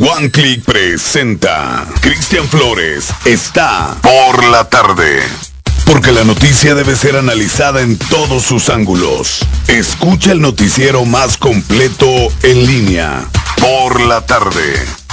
One Click presenta. Cristian Flores está por la tarde. Porque la noticia debe ser analizada en todos sus ángulos. Escucha el noticiero más completo en línea. Por la tarde.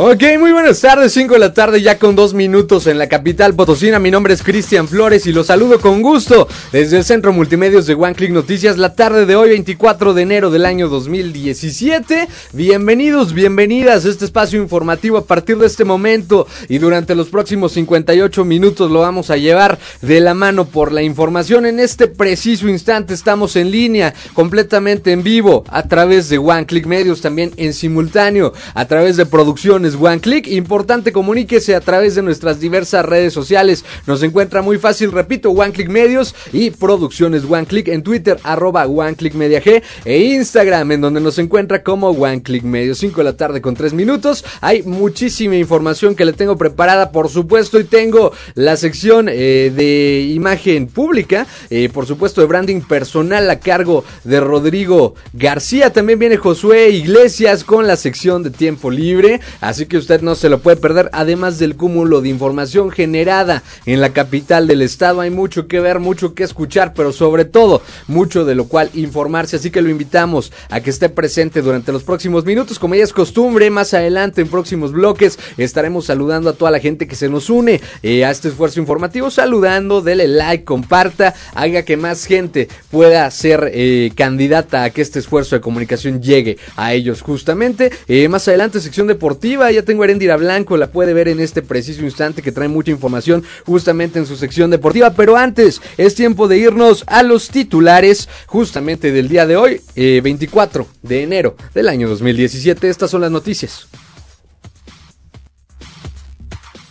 Ok, muy buenas tardes, 5 de la tarde ya con dos minutos en la capital potosina. Mi nombre es Cristian Flores y los saludo con gusto desde el Centro Multimedios de One Click Noticias la tarde de hoy, 24 de enero del año 2017. Bienvenidos, bienvenidas a este espacio informativo a partir de este momento y durante los próximos 58 minutos lo vamos a llevar de la mano por la información. En este preciso instante estamos en línea, completamente en vivo, a través de One Click Medios, también en simultáneo, a través de producciones One Click. Importante, comuníquese a través de nuestras diversas redes sociales. Nos encuentra muy fácil, repito, One Click Medios y Producciones One Click en Twitter, arroba One Click Media G e Instagram, en donde nos encuentra como One Click Medios. 5 de la tarde con 3 minutos. Hay muchísima información que le tengo preparada, por supuesto, y tengo la sección eh, de imagen pública, eh, por supuesto, de branding personal a cargo de Rodrigo García. También viene Josué Iglesias con la sección de tiempo libre. Que usted no se lo puede perder, además del cúmulo de información generada en la capital del estado. Hay mucho que ver, mucho que escuchar, pero sobre todo mucho de lo cual informarse. Así que lo invitamos a que esté presente durante los próximos minutos. Como ya es costumbre, más adelante en próximos bloques estaremos saludando a toda la gente que se nos une eh, a este esfuerzo informativo. Saludando, dele like, comparta, haga que más gente pueda ser eh, candidata a que este esfuerzo de comunicación llegue a ellos justamente. Eh, más adelante, sección deportiva ya tengo a Erendira Blanco, la puede ver en este preciso instante que trae mucha información justamente en su sección deportiva. Pero antes, es tiempo de irnos a los titulares justamente del día de hoy, 24 eh, de enero del año 2017. Estas son las noticias.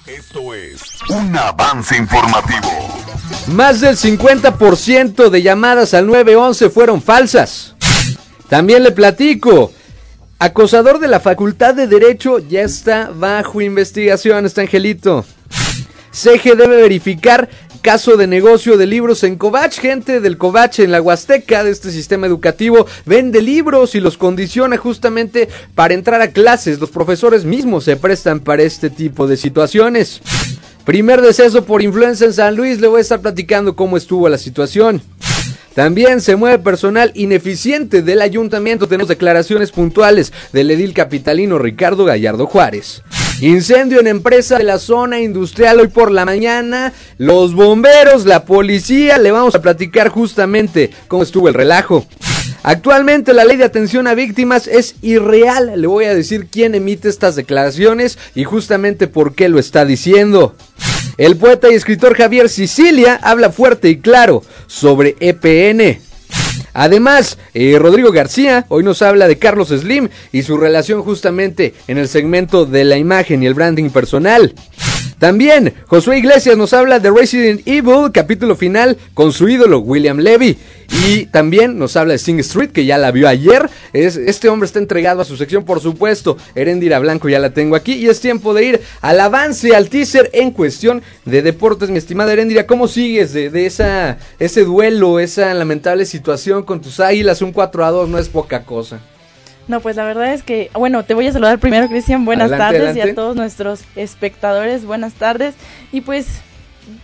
Esto es un avance informativo. Más del 50% de llamadas al 911 fueron falsas. También le platico, Acosador de la Facultad de Derecho ya está bajo investigación, está Angelito. CG debe verificar caso de negocio de libros en Covach. Gente del Covach en la Huasteca de este sistema educativo vende libros y los condiciona justamente para entrar a clases. Los profesores mismos se prestan para este tipo de situaciones. Primer deceso por influenza en San Luis. Le voy a estar platicando cómo estuvo la situación. También se mueve personal ineficiente del ayuntamiento. Tenemos declaraciones puntuales del edil capitalino Ricardo Gallardo Juárez. Incendio en empresa de la zona industrial hoy por la mañana. Los bomberos, la policía, le vamos a platicar justamente cómo estuvo el relajo. Actualmente la ley de atención a víctimas es irreal. Le voy a decir quién emite estas declaraciones y justamente por qué lo está diciendo. El poeta y escritor Javier Sicilia habla fuerte y claro sobre EPN. Además, eh, Rodrigo García hoy nos habla de Carlos Slim y su relación justamente en el segmento de la imagen y el branding personal. También, Josué Iglesias nos habla de Resident Evil, capítulo final, con su ídolo William Levy. Y también nos habla de Sing Street, que ya la vio ayer. Es, este hombre está entregado a su sección, por supuesto. Erendira Blanco ya la tengo aquí. Y es tiempo de ir al avance, al teaser en cuestión de deportes. Mi estimada Erendira, ¿cómo sigues de, de esa, ese duelo, esa lamentable situación con tus águilas? Un 4 a 2 no es poca cosa. No, pues la verdad es que, bueno, te voy a saludar primero, Cristian. Buenas tardes y a todos nuestros espectadores, buenas tardes. Y pues,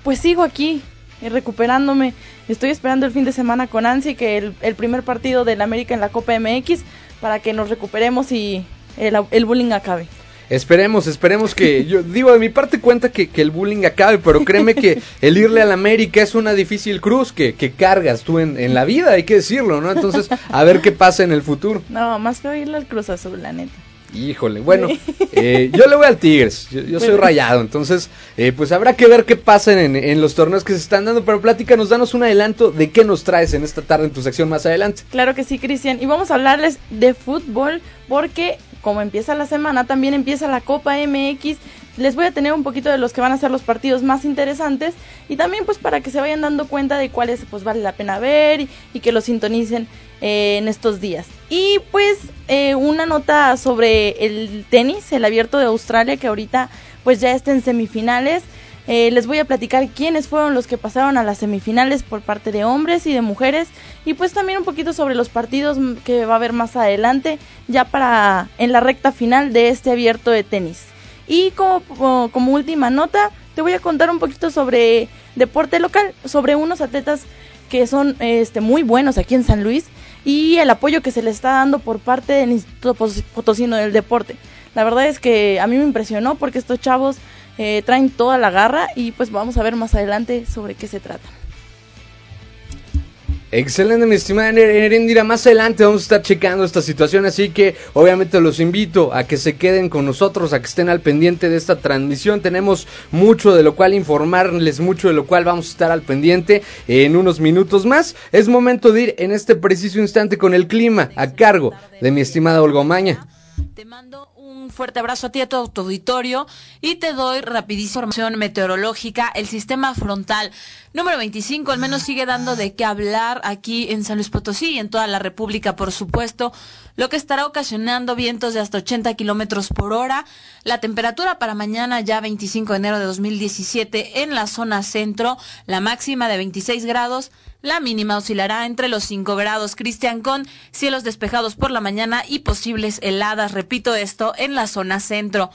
pues sigo aquí, eh, recuperándome. Estoy esperando el fin de semana con ansia que el, el primer partido del América en la Copa MX para que nos recuperemos y el, el bullying acabe. Esperemos, esperemos que, yo digo, de mi parte cuenta que, que, el bullying acabe, pero créeme que el irle a la América es una difícil cruz que, que cargas tú en, en, la vida, hay que decirlo, ¿no? Entonces, a ver qué pasa en el futuro. No, más que irle al Cruz Azul, la neta. Híjole, bueno, eh, yo le voy al Tigres, yo, yo soy rayado, entonces eh, pues habrá que ver qué pasa en, en, los torneos que se están dando, pero pláticanos, danos un adelanto de qué nos traes en esta tarde en tu sección más adelante. Claro que sí, Cristian, y vamos a hablarles de fútbol porque como empieza la semana, también empieza la Copa MX. Les voy a tener un poquito de los que van a ser los partidos más interesantes y también pues para que se vayan dando cuenta de cuáles pues vale la pena ver y, que los sintonicen eh, en estos días. Y pues eh, una nota sobre el tenis, el abierto de Australia que ahorita pues ya está en semifinales. Eh, les voy a platicar quiénes fueron los que pasaron a las semifinales por parte de hombres y de mujeres y pues también un poquito sobre los partidos que va a haber más adelante ya para en la recta final de este abierto de tenis. Y como, como última nota, te voy a contar un poquito sobre deporte local, sobre unos atletas que son este, muy buenos aquí en San Luis y el apoyo que se le está dando por parte del Instituto Potosino del Deporte. La verdad es que a mí me impresionó porque estos chavos eh, traen toda la garra y pues vamos a ver más adelante sobre qué se trata. Excelente, mi estimada Erendira. Más adelante vamos a estar checando esta situación, así que obviamente los invito a que se queden con nosotros, a que estén al pendiente de esta transmisión. Tenemos mucho de lo cual informarles, mucho de lo cual vamos a estar al pendiente en unos minutos más. Es momento de ir en este preciso instante con el clima a cargo de mi estimada Olga Maña. Te mando un fuerte abrazo a ti, a todo tu auditorio, y te doy rapidísima información meteorológica. El sistema frontal número 25 al menos sigue dando de qué hablar aquí en San Luis Potosí y en toda la República, por supuesto, lo que estará ocasionando vientos de hasta 80 kilómetros por hora. La temperatura para mañana, ya 25 de enero de 2017, en la zona centro, la máxima de 26 grados. La mínima oscilará entre los 5 grados. Cristian con cielos despejados por la mañana y posibles heladas. Repito esto en la zona centro.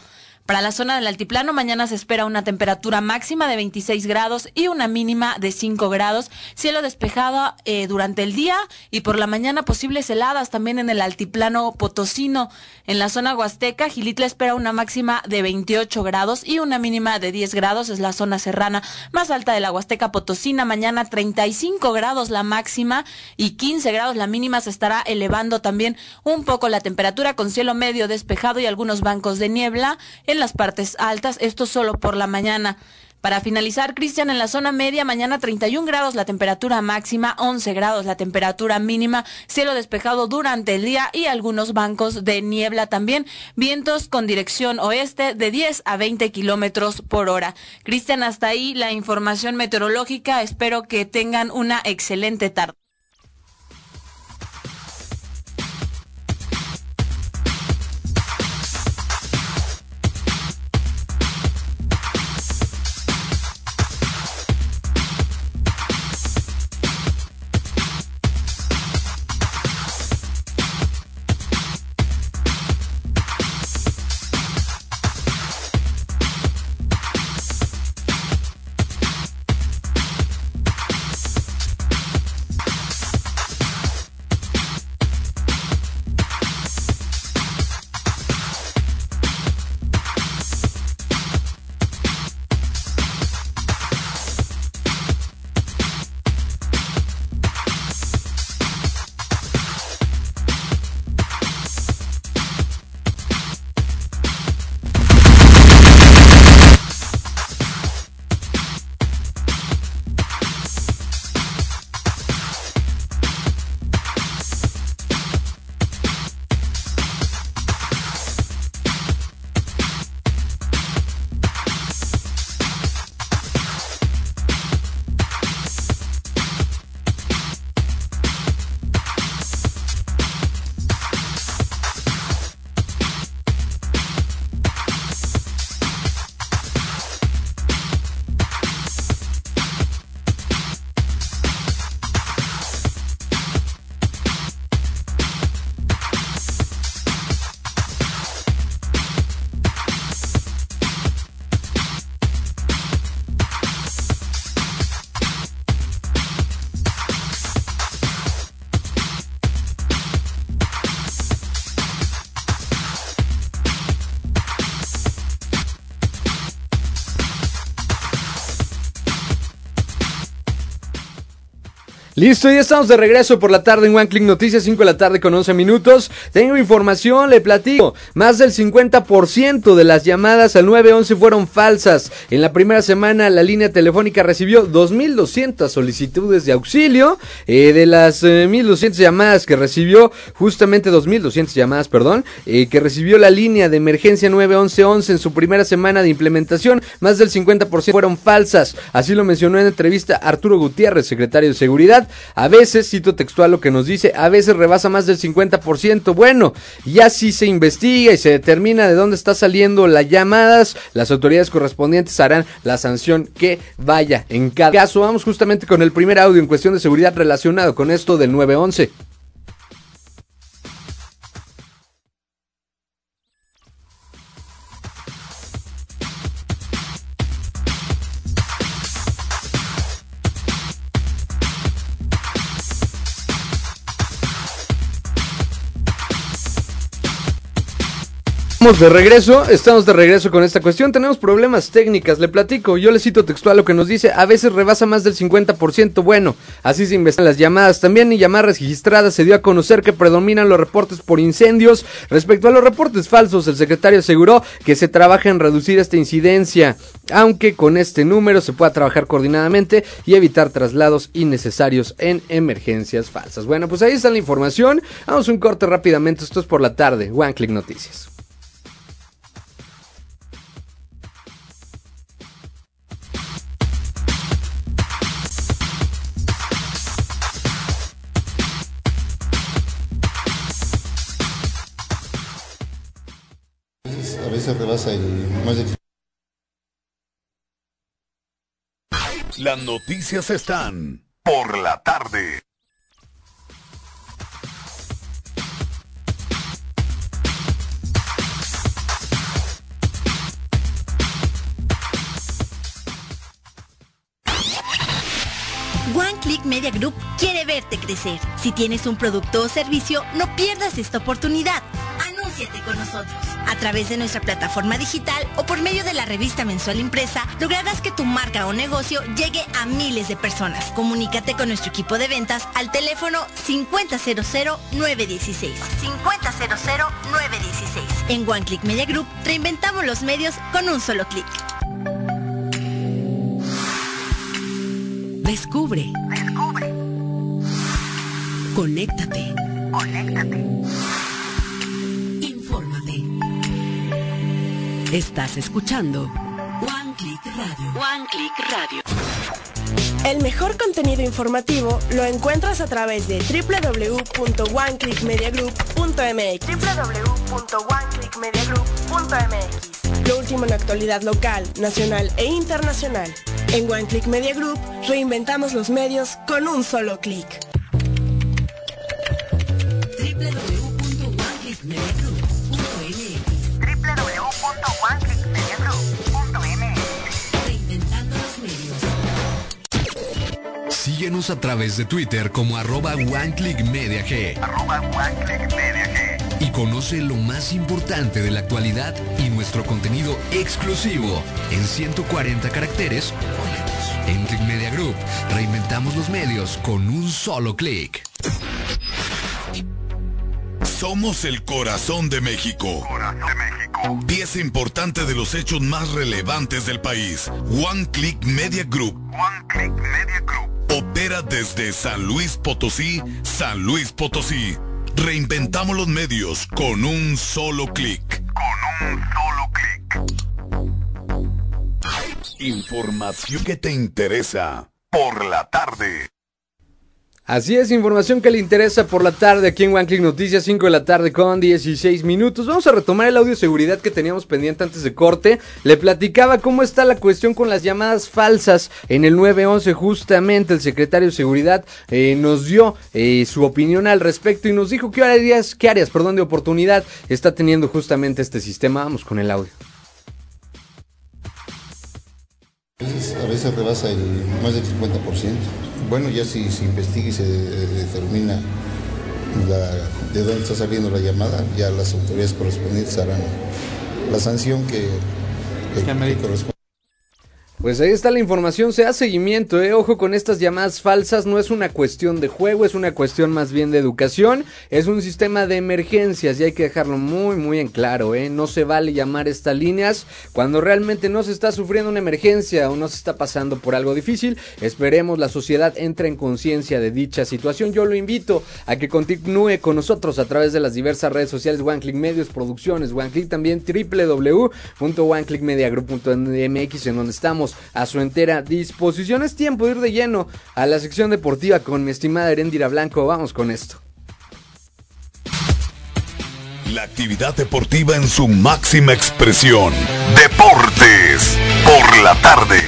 Para la zona del altiplano, mañana se espera una temperatura máxima de 26 grados y una mínima de 5 grados. Cielo despejado eh, durante el día y por la mañana posibles heladas también en el altiplano potosino. En la zona huasteca, Gilitla espera una máxima de 28 grados y una mínima de 10 grados. Es la zona serrana más alta de la huasteca potosina. Mañana 35 grados la máxima y 15 grados la mínima. Se estará elevando también un poco la temperatura con cielo medio despejado y algunos bancos de niebla las partes altas, esto solo por la mañana. Para finalizar, Cristian, en la zona media, mañana 31 grados la temperatura máxima, 11 grados la temperatura mínima, cielo despejado durante el día y algunos bancos de niebla también, vientos con dirección oeste de 10 a 20 kilómetros por hora. Cristian, hasta ahí la información meteorológica. Espero que tengan una excelente tarde. Listo, ya estamos de regreso por la tarde en One Click Noticias, 5 de la tarde con 11 minutos. Tengo información, le platico. Más del 50% de las llamadas al 911 fueron falsas. En la primera semana la línea telefónica recibió 2.200 solicitudes de auxilio. Eh, de las 1.200 eh, llamadas que recibió, justamente 2.200 llamadas, perdón, eh, que recibió la línea de emergencia 911 en su primera semana de implementación, más del 50% fueron falsas. Así lo mencionó en entrevista Arturo Gutiérrez, secretario de Seguridad A veces, cito textual lo que nos dice, a veces rebasa más del 50%. Bueno, ya si se investiga y se determina de dónde está saliendo las llamadas, las autoridades correspondientes harán la sanción que vaya en cada caso. Vamos justamente con el primer audio en cuestión de seguridad relacionado con esto del 911. De regreso, estamos de regreso con esta cuestión. Tenemos problemas técnicas, le platico. Yo le cito textual lo que nos dice: a veces rebasa más del 50%. Bueno, así se investigan las llamadas. También en llamadas registradas se dio a conocer que predominan los reportes por incendios. Respecto a los reportes falsos, el secretario aseguró que se trabaja en reducir esta incidencia, aunque con este número se pueda trabajar coordinadamente y evitar traslados innecesarios en emergencias falsas. Bueno, pues ahí está la información. Vamos un corte rápidamente. Esto es por la tarde. One Click Noticias. Veces rebasa el más de Las noticias están por la tarde. One Click Media Group quiere verte crecer. Si tienes un producto o servicio, no pierdas esta oportunidad. Anúnciate con nosotros. A través de nuestra plataforma digital o por medio de la revista mensual impresa, lograrás que tu marca o negocio llegue a miles de personas. Comunícate con nuestro equipo de ventas al teléfono 5000-916. 5000-916. En One Click Media Group reinventamos los medios con un solo clic. Descubre. Descubre. Conéctate. Conéctate. Estás escuchando One Click Radio. One Click Radio. El mejor contenido informativo lo encuentras a través de www.oneclickmediagroup.mx www.oneclickmediagroup.mx Lo último en actualidad local, nacional e internacional. En One Click Media Group reinventamos los medios con un solo clic. Síguenos a través de Twitter como arroba OneClickMediaG. Y conoce lo más importante de la actualidad y nuestro contenido exclusivo en 140 caracteres o menos. En Click Media Group reinventamos los medios con un solo clic. Somos el corazón de México. Pieza importante de los hechos más relevantes del país. One Click Media Group. Opera desde San Luis Potosí, San Luis Potosí. Reinventamos los medios con un solo clic. Con un solo clic. Información que te interesa por la tarde. Así es, información que le interesa por la tarde aquí en One Click Noticias, 5 de la tarde con 16 minutos. Vamos a retomar el audio de seguridad que teníamos pendiente antes de corte. Le platicaba cómo está la cuestión con las llamadas falsas en el 911. Justamente el secretario de seguridad eh, nos dio eh, su opinión al respecto y nos dijo qué áreas, qué áreas perdón, de oportunidad está teniendo justamente este sistema. Vamos con el audio. A veces, rebasa el más del 50%. Bueno, ya si se investiga y se eh, determina la- de dónde está saliendo la llamada, ya las autoridades correspondientes harán la sanción que, que- que corresponde. Pues ahí está la información, se da seguimiento, eh. ojo con estas llamadas falsas, no es una cuestión de juego, es una cuestión más bien de educación, es un sistema de emergencias y hay que dejarlo muy muy en claro, eh. no se vale llamar estas líneas cuando realmente no se está sufriendo una emergencia o no se está pasando por algo difícil, esperemos la sociedad entre en conciencia de dicha situación, yo lo invito a que continúe con nosotros a través de las diversas redes sociales, One Click Medios, Producciones, One Click también www.oneclickmediagroup.mx en donde estamos a su entera disposición. Es tiempo de ir de lleno a la sección deportiva con mi estimada Erendira Blanco. Vamos con esto. La actividad deportiva en su máxima expresión. Deportes por la tarde.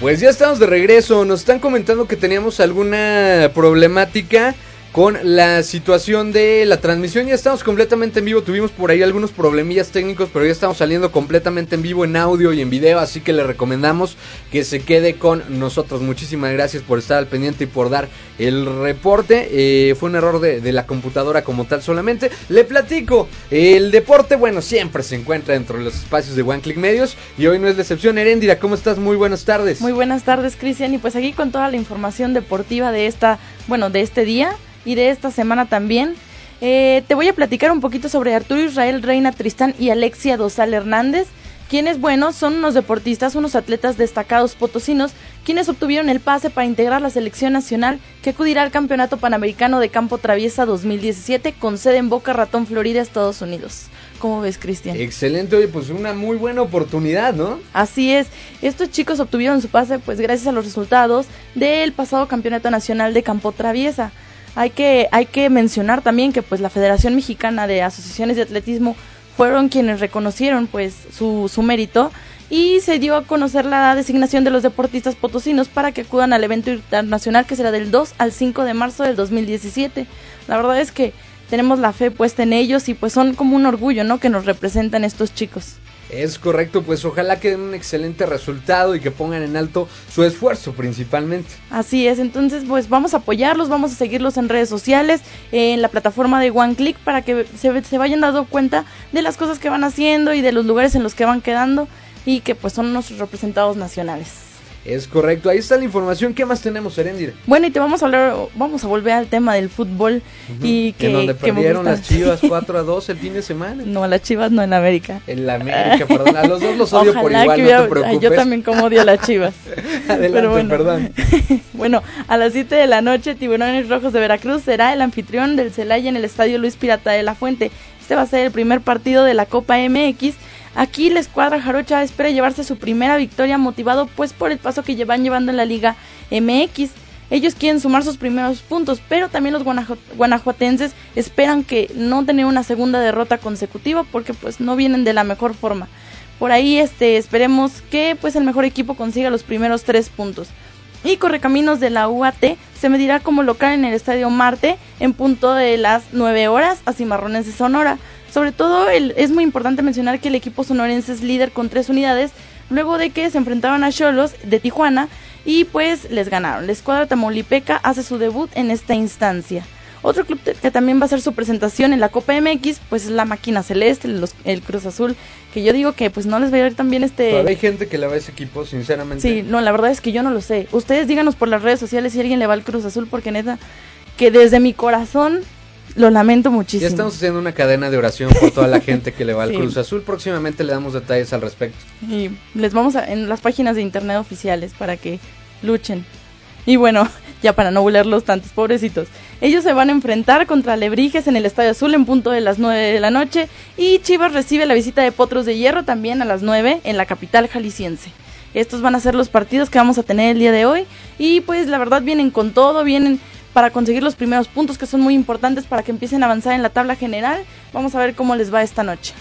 Pues ya estamos de regreso. Nos están comentando que teníamos alguna problemática con la situación de la transmisión. Ya estamos completamente en vivo. Tuvimos por ahí algunos problemillas técnicos, pero ya estamos saliendo completamente en vivo en audio y en video. Así que le recomendamos que se quede con nosotros. Muchísimas gracias por estar al pendiente y por dar el reporte. Eh, fue un error de, la computadora como tal solamente. Le platico. El deporte, bueno, siempre se encuentra dentro de los espacios de One Click Medios. Y hoy no es decepción. Erendira, ¿cómo estás? Muy buenas tardes. Muy buenas tardes, Cristian. Y pues aquí con toda la información deportiva de esta, bueno, de este día y de esta semana también. Eh, te voy a platicar un poquito sobre Arturo Israel Reina Tristán y Alexia Dosal Hernández, quienes, bueno, son unos deportistas, unos atletas destacados potosinos, quienes obtuvieron el pase para integrar la selección nacional que acudirá al Campeonato Panamericano de Campo Traviesa 2017 con sede en Boca Ratón, Florida, Estados Unidos. ¿Cómo ves, Cristian? Excelente, oye, pues una muy buena oportunidad, ¿no? Así es. Estos chicos obtuvieron su pase, pues gracias a los resultados del pasado Campeonato Nacional de Campo Traviesa hay que, hay que mencionar también que pues la Federación Mexicana de Asociaciones de Atletismo fueron quienes reconocieron pues su, su mérito y se dio a conocer la designación de los deportistas potosinos para que acudan al evento internacional que será del 2 al 5 de marzo del 2017. La verdad es que tenemos la fe puesta en ellos y pues son como un orgullo, ¿no? Que nos representan estos chicos. Es correcto, pues ojalá que den un excelente resultado y que pongan en alto su esfuerzo principalmente. Así es, entonces pues vamos a apoyarlos, vamos a seguirlos en redes sociales, en la plataforma de One Click para que se, se vayan dando cuenta de las cosas que van haciendo y de los lugares en los que van quedando y que pues son nuestros representados nacionales. Es correcto, ahí está la información. ¿Qué más tenemos, Erendir? Bueno, y te vamos a hablar, vamos a volver al tema del fútbol uh -huh. y que... En donde perdieron las Chivas 4 a 2 el fin de semana. No, las Chivas no en América. En la América, perdón. A los dos los odio por igual, hubiera, no te preocupes. Yo también como odio a las Chivas. Adelante, Pero bueno. perdón. bueno, a las 7 de la noche, Tiburones Rojos de Veracruz será el anfitrión del Celaya en el Estadio Luis Pirata de la Fuente. Este va a ser el primer partido de la Copa MX Aquí la escuadra jarocha espera llevarse su primera victoria motivado pues por el paso que llevan llevando en la Liga MX. Ellos quieren sumar sus primeros puntos, pero también los guanajuatenses esperan que no tener una segunda derrota consecutiva porque pues no vienen de la mejor forma. Por ahí este esperemos que pues el mejor equipo consiga los primeros tres puntos. Y Correcaminos de la UAT se medirá como local en el Estadio Marte en punto de las 9 horas a Cimarrones de Sonora. Sobre todo el, es muy importante mencionar que el equipo sonorense es líder con tres unidades luego de que se enfrentaron a Cholos de Tijuana y pues les ganaron. La escuadra tamaulipeca hace su debut en esta instancia. Otro club que también va a hacer su presentación en la Copa MX, pues es la Máquina Celeste, los, el Cruz Azul, que yo digo que pues no les va a ir tan bien este... Todavía hay gente que le va a ese equipo, sinceramente. Sí, no, la verdad es que yo no lo sé. Ustedes díganos por las redes sociales si alguien le va al Cruz Azul, porque neta, que desde mi corazón lo lamento muchísimo. Ya estamos haciendo una cadena de oración por toda la gente que le va al sí. Cruz Azul. Próximamente le damos detalles al respecto. Y les vamos a, en las páginas de internet oficiales para que luchen. Y bueno, ya para no bulearlos tantos, pobrecitos. Ellos se van a enfrentar contra Lebrijes en el Estadio Azul en punto de las 9 de la noche. Y Chivas recibe la visita de Potros de Hierro también a las 9 en la capital jalisciense. Estos van a ser los partidos que vamos a tener el día de hoy. Y pues la verdad vienen con todo, vienen para conseguir los primeros puntos que son muy importantes para que empiecen a avanzar en la tabla general. Vamos a ver cómo les va esta noche.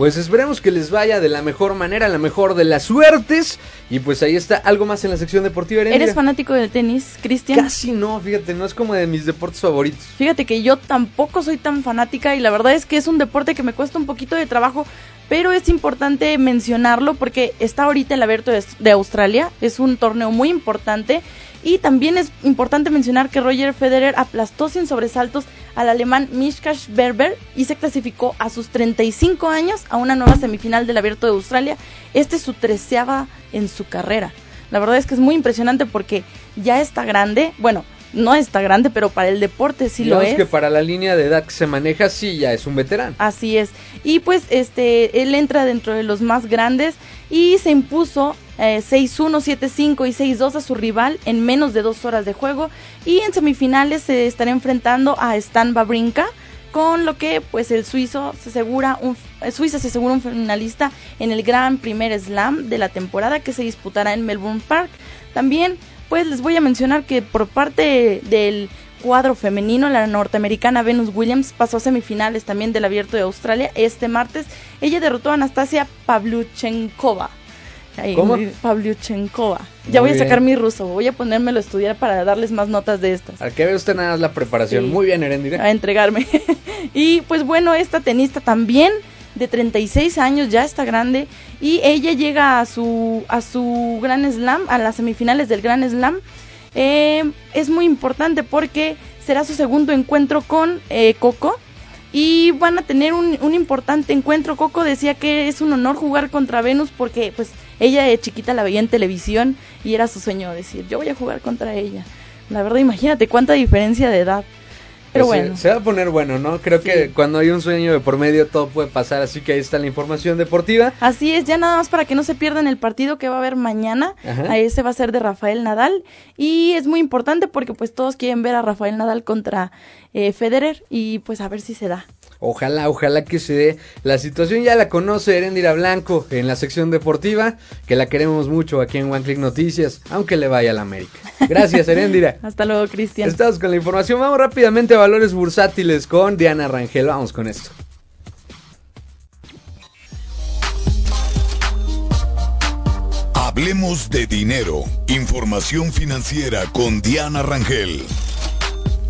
Pues esperemos que les vaya de la mejor manera, la mejor de las suertes. Y pues ahí está algo más en la sección deportiva. ¿Eres fanático del tenis, Cristian? Casi no, fíjate, no es como de mis deportes favoritos. Fíjate que yo tampoco soy tan fanática y la verdad es que es un deporte que me cuesta un poquito de trabajo, pero es importante mencionarlo porque está ahorita el abierto de Australia, es un torneo muy importante y también es importante mencionar que Roger Federer aplastó sin sobresaltos al alemán Mishkash Berber y se clasificó a sus 35 años a una nueva semifinal del Abierto de Australia. Este es su treceava en su carrera. La verdad es que es muy impresionante porque ya está grande. Bueno, no está grande, pero para el deporte sí Digamos lo es. que para la línea de edad que se maneja, sí, ya es un veterano. Así es. Y pues este, él entra dentro de los más grandes y se impuso eh, 6-1, 7-5 y 6-2 a su rival en menos de dos horas de juego. Y en semifinales se estará enfrentando a Stan Babrinka, con lo que pues el suizo se asegura un Suiza se asegura un finalista en el gran primer slam de la temporada que se disputará en Melbourne Park. También pues les voy a mencionar que por parte del cuadro femenino, la norteamericana Venus Williams pasó a semifinales también del Abierto de Australia este martes. Ella derrotó a Anastasia Pavluchenkova. ¿Cómo? Pavluchenkova. Ya voy a sacar mi ruso, voy a ponérmelo a estudiar para darles más notas de estas. ¿A qué ve usted nada más la preparación? Sí. Muy bien, Erendira. A entregarme. y pues bueno, esta tenista también de 36 años, ya está grande y ella llega a su a su Gran Slam, a las semifinales del Gran Slam. Eh, es muy importante porque será su segundo encuentro con eh, Coco y van a tener un, un, importante encuentro. Coco decía que es un honor jugar contra Venus porque pues ella de chiquita la veía en televisión y era su sueño decir yo voy a jugar contra ella. La verdad, imagínate cuánta diferencia de edad. Pero Pues, bueno. Se, se va a poner bueno, ¿no? Creo que cuando hay un sueño de por medio todo puede pasar, así que ahí está la información deportiva. Así es, ya nada más para que no se pierdan el partido que va a haber mañana. Ajá. A ese va a ser de Rafael Nadal. Y es muy importante porque pues todos quieren ver a Rafael Nadal contra eh, Federer y pues a ver si se da. Ojalá, ojalá que se dé. La situación ya la conoce Erendira Blanco en la sección deportiva, que la queremos mucho aquí en One Click Noticias, aunque le vaya a la América. Gracias, Erendira. Hasta luego, Cristian. Estamos con la información. Vamos rápidamente a valores bursátiles con Diana Rangel. Vamos con esto. Hablemos de dinero. Información financiera con Diana Rangel.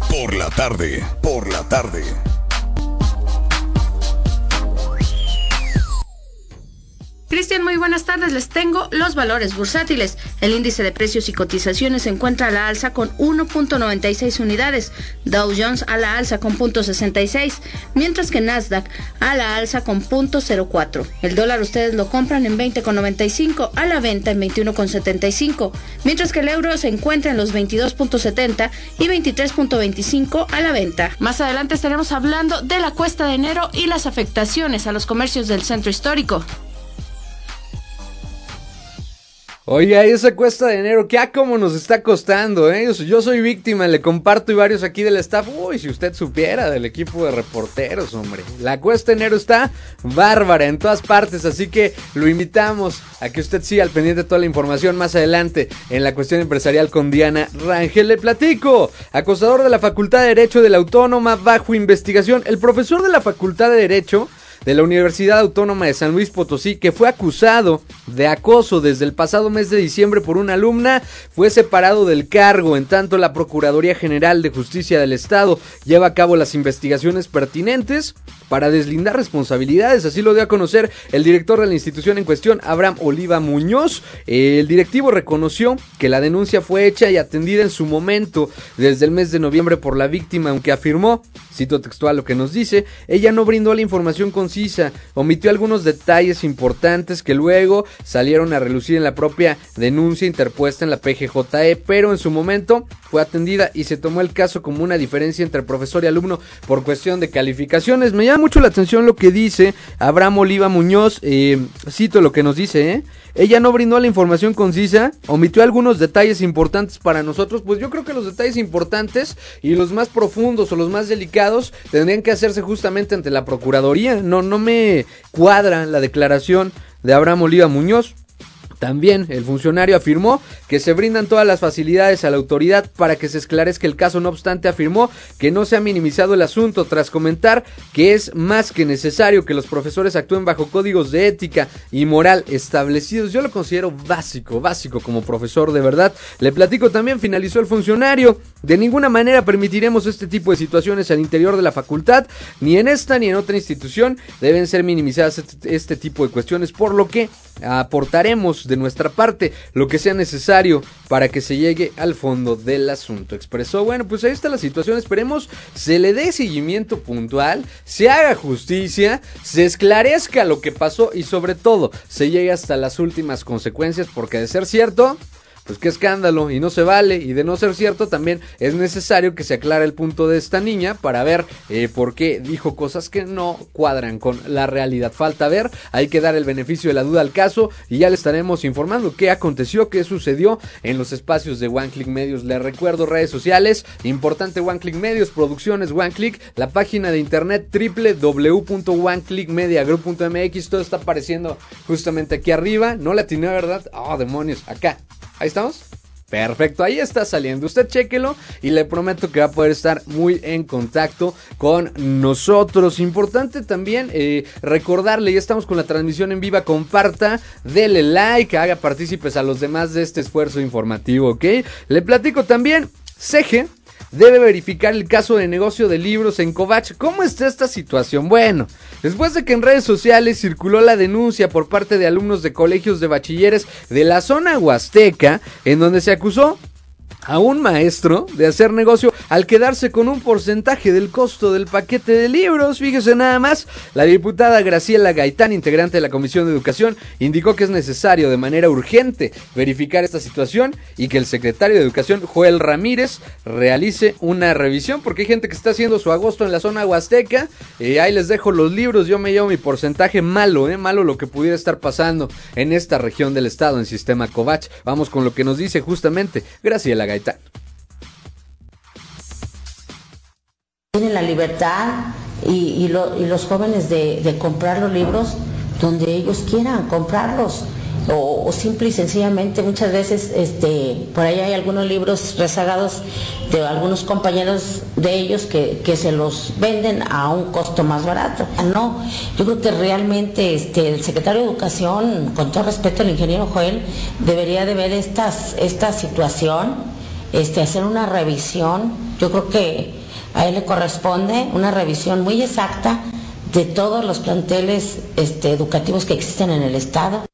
Por la tarde, por la tarde. Cristian, muy buenas tardes. Les tengo los valores bursátiles. El índice de precios y cotizaciones se encuentra a la alza con 1.96 unidades. Dow Jones a la alza con 0.66, mientras que Nasdaq a la alza con 0.04. El dólar ustedes lo compran en 20.95, a la venta en 21.75, mientras que el euro se encuentra en los 22.70 y 23.25 a la venta. Más adelante estaremos hablando de la cuesta de enero y las afectaciones a los comercios del centro histórico. Oiga, esa cuesta de enero, ¿qué a cómo nos está costando? Eh? Yo, soy- yo soy víctima, le comparto y varios aquí del staff. Uy, si usted supiera del equipo de reporteros, hombre. La cuesta de enero está bárbara en todas partes, así que lo invitamos a que usted siga al pendiente de toda la información más adelante en la cuestión empresarial con Diana Rangel. Le platico, acosador de la Facultad de Derecho de la Autónoma bajo investigación. El profesor de la Facultad de Derecho de la Universidad Autónoma de San Luis Potosí, que fue acusado de acoso desde el pasado mes de diciembre por una alumna, fue separado del cargo, en tanto la Procuraduría General de Justicia del Estado lleva a cabo las investigaciones pertinentes para deslindar responsabilidades, así lo dio a conocer el director de la institución en cuestión, Abraham Oliva Muñoz. El directivo reconoció que la denuncia fue hecha y atendida en su momento desde el mes de noviembre por la víctima, aunque afirmó, cito textual lo que nos dice, ella no brindó la información omitió algunos detalles importantes que luego salieron a relucir en la propia denuncia interpuesta en la PGJE, pero en su momento fue atendida y se tomó el caso como una diferencia entre profesor y alumno por cuestión de calificaciones. Me llama mucho la atención lo que dice Abraham Oliva Muñoz, eh, cito lo que nos dice, ¿eh? Ella no brindó la información concisa, omitió algunos detalles importantes para nosotros, pues yo creo que los detalles importantes y los más profundos o los más delicados tendrían que hacerse justamente ante la Procuraduría. No, no me cuadra la declaración de Abraham Oliva Muñoz. También el funcionario afirmó que se brindan todas las facilidades a la autoridad para que se esclarezca el caso, no obstante afirmó que no se ha minimizado el asunto tras comentar que es más que necesario que los profesores actúen bajo códigos de ética y moral establecidos. Yo lo considero básico, básico como profesor de verdad. Le platico también, finalizó el funcionario, de ninguna manera permitiremos este tipo de situaciones al interior de la facultad, ni en esta ni en otra institución deben ser minimizadas este, este tipo de cuestiones, por lo que aportaremos de nuestra parte lo que sea necesario para que se llegue al fondo del asunto. Expresó, bueno, pues ahí está la situación, esperemos se le dé seguimiento puntual, se haga justicia, se esclarezca lo que pasó y sobre todo se llegue hasta las últimas consecuencias, porque de ser cierto, pues qué escándalo y no se vale y de no ser cierto también es necesario que se aclare el punto de esta niña para ver eh, por qué dijo cosas que no cuadran con la realidad. Falta ver, hay que dar el beneficio de la duda al caso y ya le estaremos informando qué aconteció, qué sucedió en los espacios de One Click Medios. Le recuerdo redes sociales, importante One Click Medios, producciones One Click, la página de internet www.oneclickmediagroup.mx, todo está apareciendo justamente aquí arriba, no la tiene verdad, oh demonios, acá, ahí estamos. Perfecto, ahí está saliendo. Usted chequelo y le prometo que va a poder estar muy en contacto con nosotros. Importante también eh, recordarle, ya estamos con la transmisión en viva. Comparta, dele like, haga partícipes a los demás de este esfuerzo informativo, ¿ok? Le platico también, Ceje debe verificar el caso de negocio de libros en Covach. ¿Cómo está esta situación? Bueno, después de que en redes sociales circuló la denuncia por parte de alumnos de colegios de bachilleres de la zona huasteca, en donde se acusó a un maestro de hacer negocio al quedarse con un porcentaje del costo del paquete de libros. Fíjese nada más, la diputada Graciela Gaitán, integrante de la Comisión de Educación, indicó que es necesario de manera urgente verificar esta situación y que el secretario de Educación, Joel Ramírez, realice una revisión porque hay gente que está haciendo su agosto en la zona huasteca. y ahí les dejo los libros, yo me llevo mi porcentaje malo, ¿eh? malo lo que pudiera estar pasando en esta región del estado en sistema Covach. Vamos con lo que nos dice justamente Graciela Gaitán. Tienen la libertad y, los jóvenes de, comprar los libros donde ellos quieran comprarlos. O, simple y sencillamente muchas veces este, por ahí hay algunos libros rezagados de algunos compañeros de ellos que, se los venden a un costo más barato. No, yo creo que realmente este, el secretario de Educación, con todo respeto al ingeniero Joel, debería de ver esta situación, este, hacer una revisión. Yo creo que a él le corresponde una revisión muy exacta de todos los planteles este, educativos que existen en el Estado.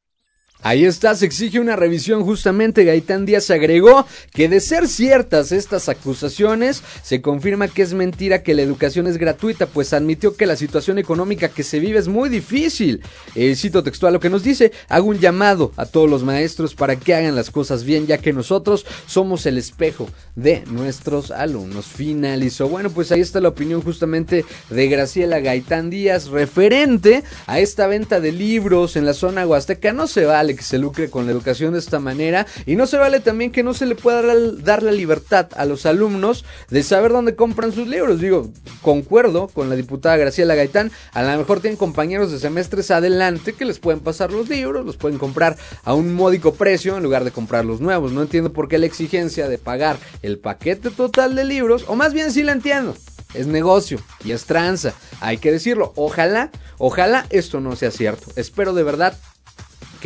Ahí está, se exige una revisión justamente. Gaitán Díaz agregó que de ser ciertas estas acusaciones, se confirma que es mentira que la educación es gratuita, pues admitió que la situación económica que se vive es muy difícil. Eh, cito textual lo que nos dice, hago un llamado a todos los maestros para que hagan las cosas bien, ya que nosotros somos el espejo de nuestros alumnos. Finalizó. Bueno, pues ahí está la opinión justamente de Graciela Gaitán Díaz referente a esta venta de libros en la zona huasteca. No se vale que se lucre con la educación de esta manera y no se vale también que no se le pueda dar la libertad a los alumnos de saber dónde compran sus libros. Digo, concuerdo con la diputada Graciela Gaitán, a lo mejor tienen compañeros de semestres adelante que les pueden pasar los libros, los pueden comprar a un módico precio en lugar de comprar los nuevos. No entiendo por qué la exigencia de pagar el paquete total de libros, o más bien sí la entiendo es negocio y es tranza, hay que decirlo. Ojalá, ojalá esto no sea cierto. Espero de verdad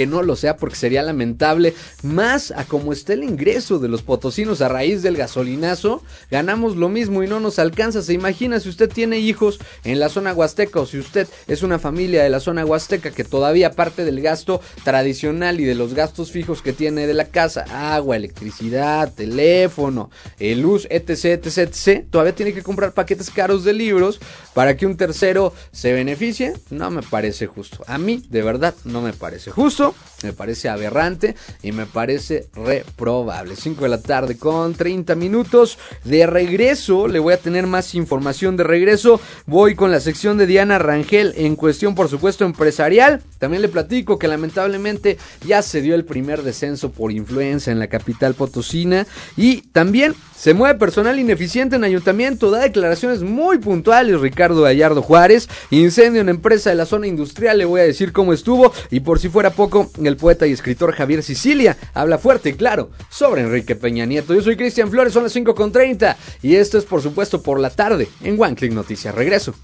que no lo sea porque sería lamentable. Más a como está el ingreso de los potosinos a raíz del gasolinazo, ganamos lo mismo y no nos alcanza. Se imagina si usted tiene hijos en la zona huasteca o si usted es una familia de la zona huasteca que todavía parte del gasto tradicional y de los gastos fijos que tiene de la casa, agua, electricidad, teléfono, eh, luz, etc, etc, etc, todavía tiene que comprar paquetes caros de libros para que un tercero se beneficie. No me parece justo. A mí, de verdad, no me parece justo me parece aberrante y me parece reprobable. 5 de la tarde con 30 minutos de regreso. Le voy a tener más información de regreso. Voy con la sección de Diana Rangel en cuestión, por supuesto, empresarial. También le platico que lamentablemente ya se dio el primer descenso por influenza en la capital potosina. Y también se mueve personal ineficiente en ayuntamiento, da declaraciones muy puntuales Ricardo Gallardo Juárez, incendio en empresa de la zona industrial, le voy a decir cómo estuvo y por si fuera poco, el poeta y escritor Javier Sicilia habla fuerte y claro sobre Enrique Peña Nieto. Yo soy Cristian Flores, son las 5.30 y esto es por supuesto por la tarde en One Click Noticias. Regreso.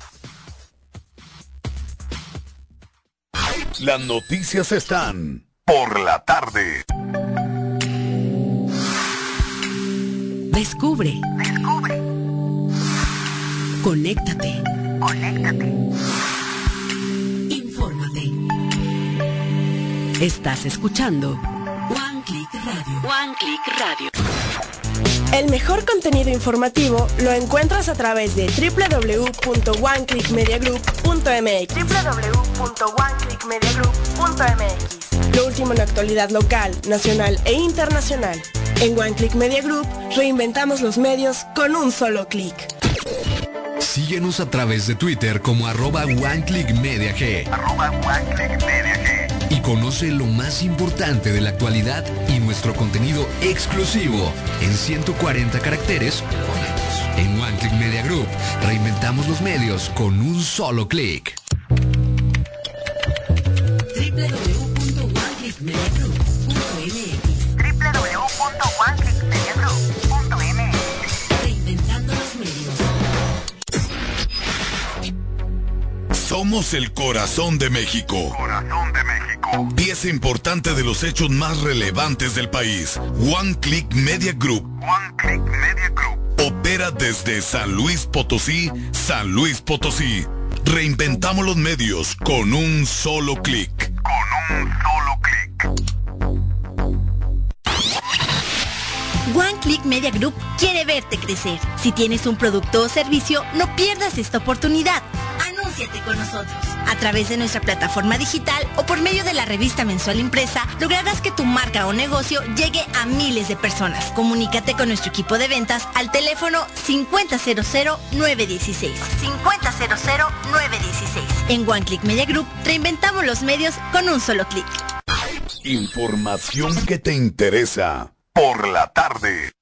Las noticias están por la tarde. Descubre. Descubre. Conéctate. Conéctate. Estás escuchando One Click Radio. One Click Radio. El mejor contenido informativo lo encuentras a través de www.oneclickmediagroup.mx. www.oneclickmediagroup.mx Lo último en actualidad local, nacional e internacional. En One Click Media Group reinventamos los medios con un solo clic. Síguenos a través de Twitter como arroba OneClickMediaG. Arroba OneClickMediaG. Y conoce lo más importante de la actualidad y nuestro contenido exclusivo en 140 caracteres. En One Click Media Group reinventamos los medios con un solo clic. Somos el corazón de México. Corazón de México. Pieza importante de los hechos más relevantes del país. One Click Media Group. One Click Media Group. Opera desde San Luis Potosí, San Luis Potosí. Reinventamos los medios con un solo clic. Con un solo clic. One Click Media Group quiere verte crecer. Si tienes un producto o servicio, no pierdas esta oportunidad. Anúnciate con nosotros. A través de nuestra plataforma digital o por medio de la revista mensual impresa, lograrás que tu marca o negocio llegue a miles de personas. Comunícate con nuestro equipo de ventas al teléfono 5000-916. 5000-916. En One Click Media Group reinventamos los medios con un solo clic. Información que te interesa por la tarde.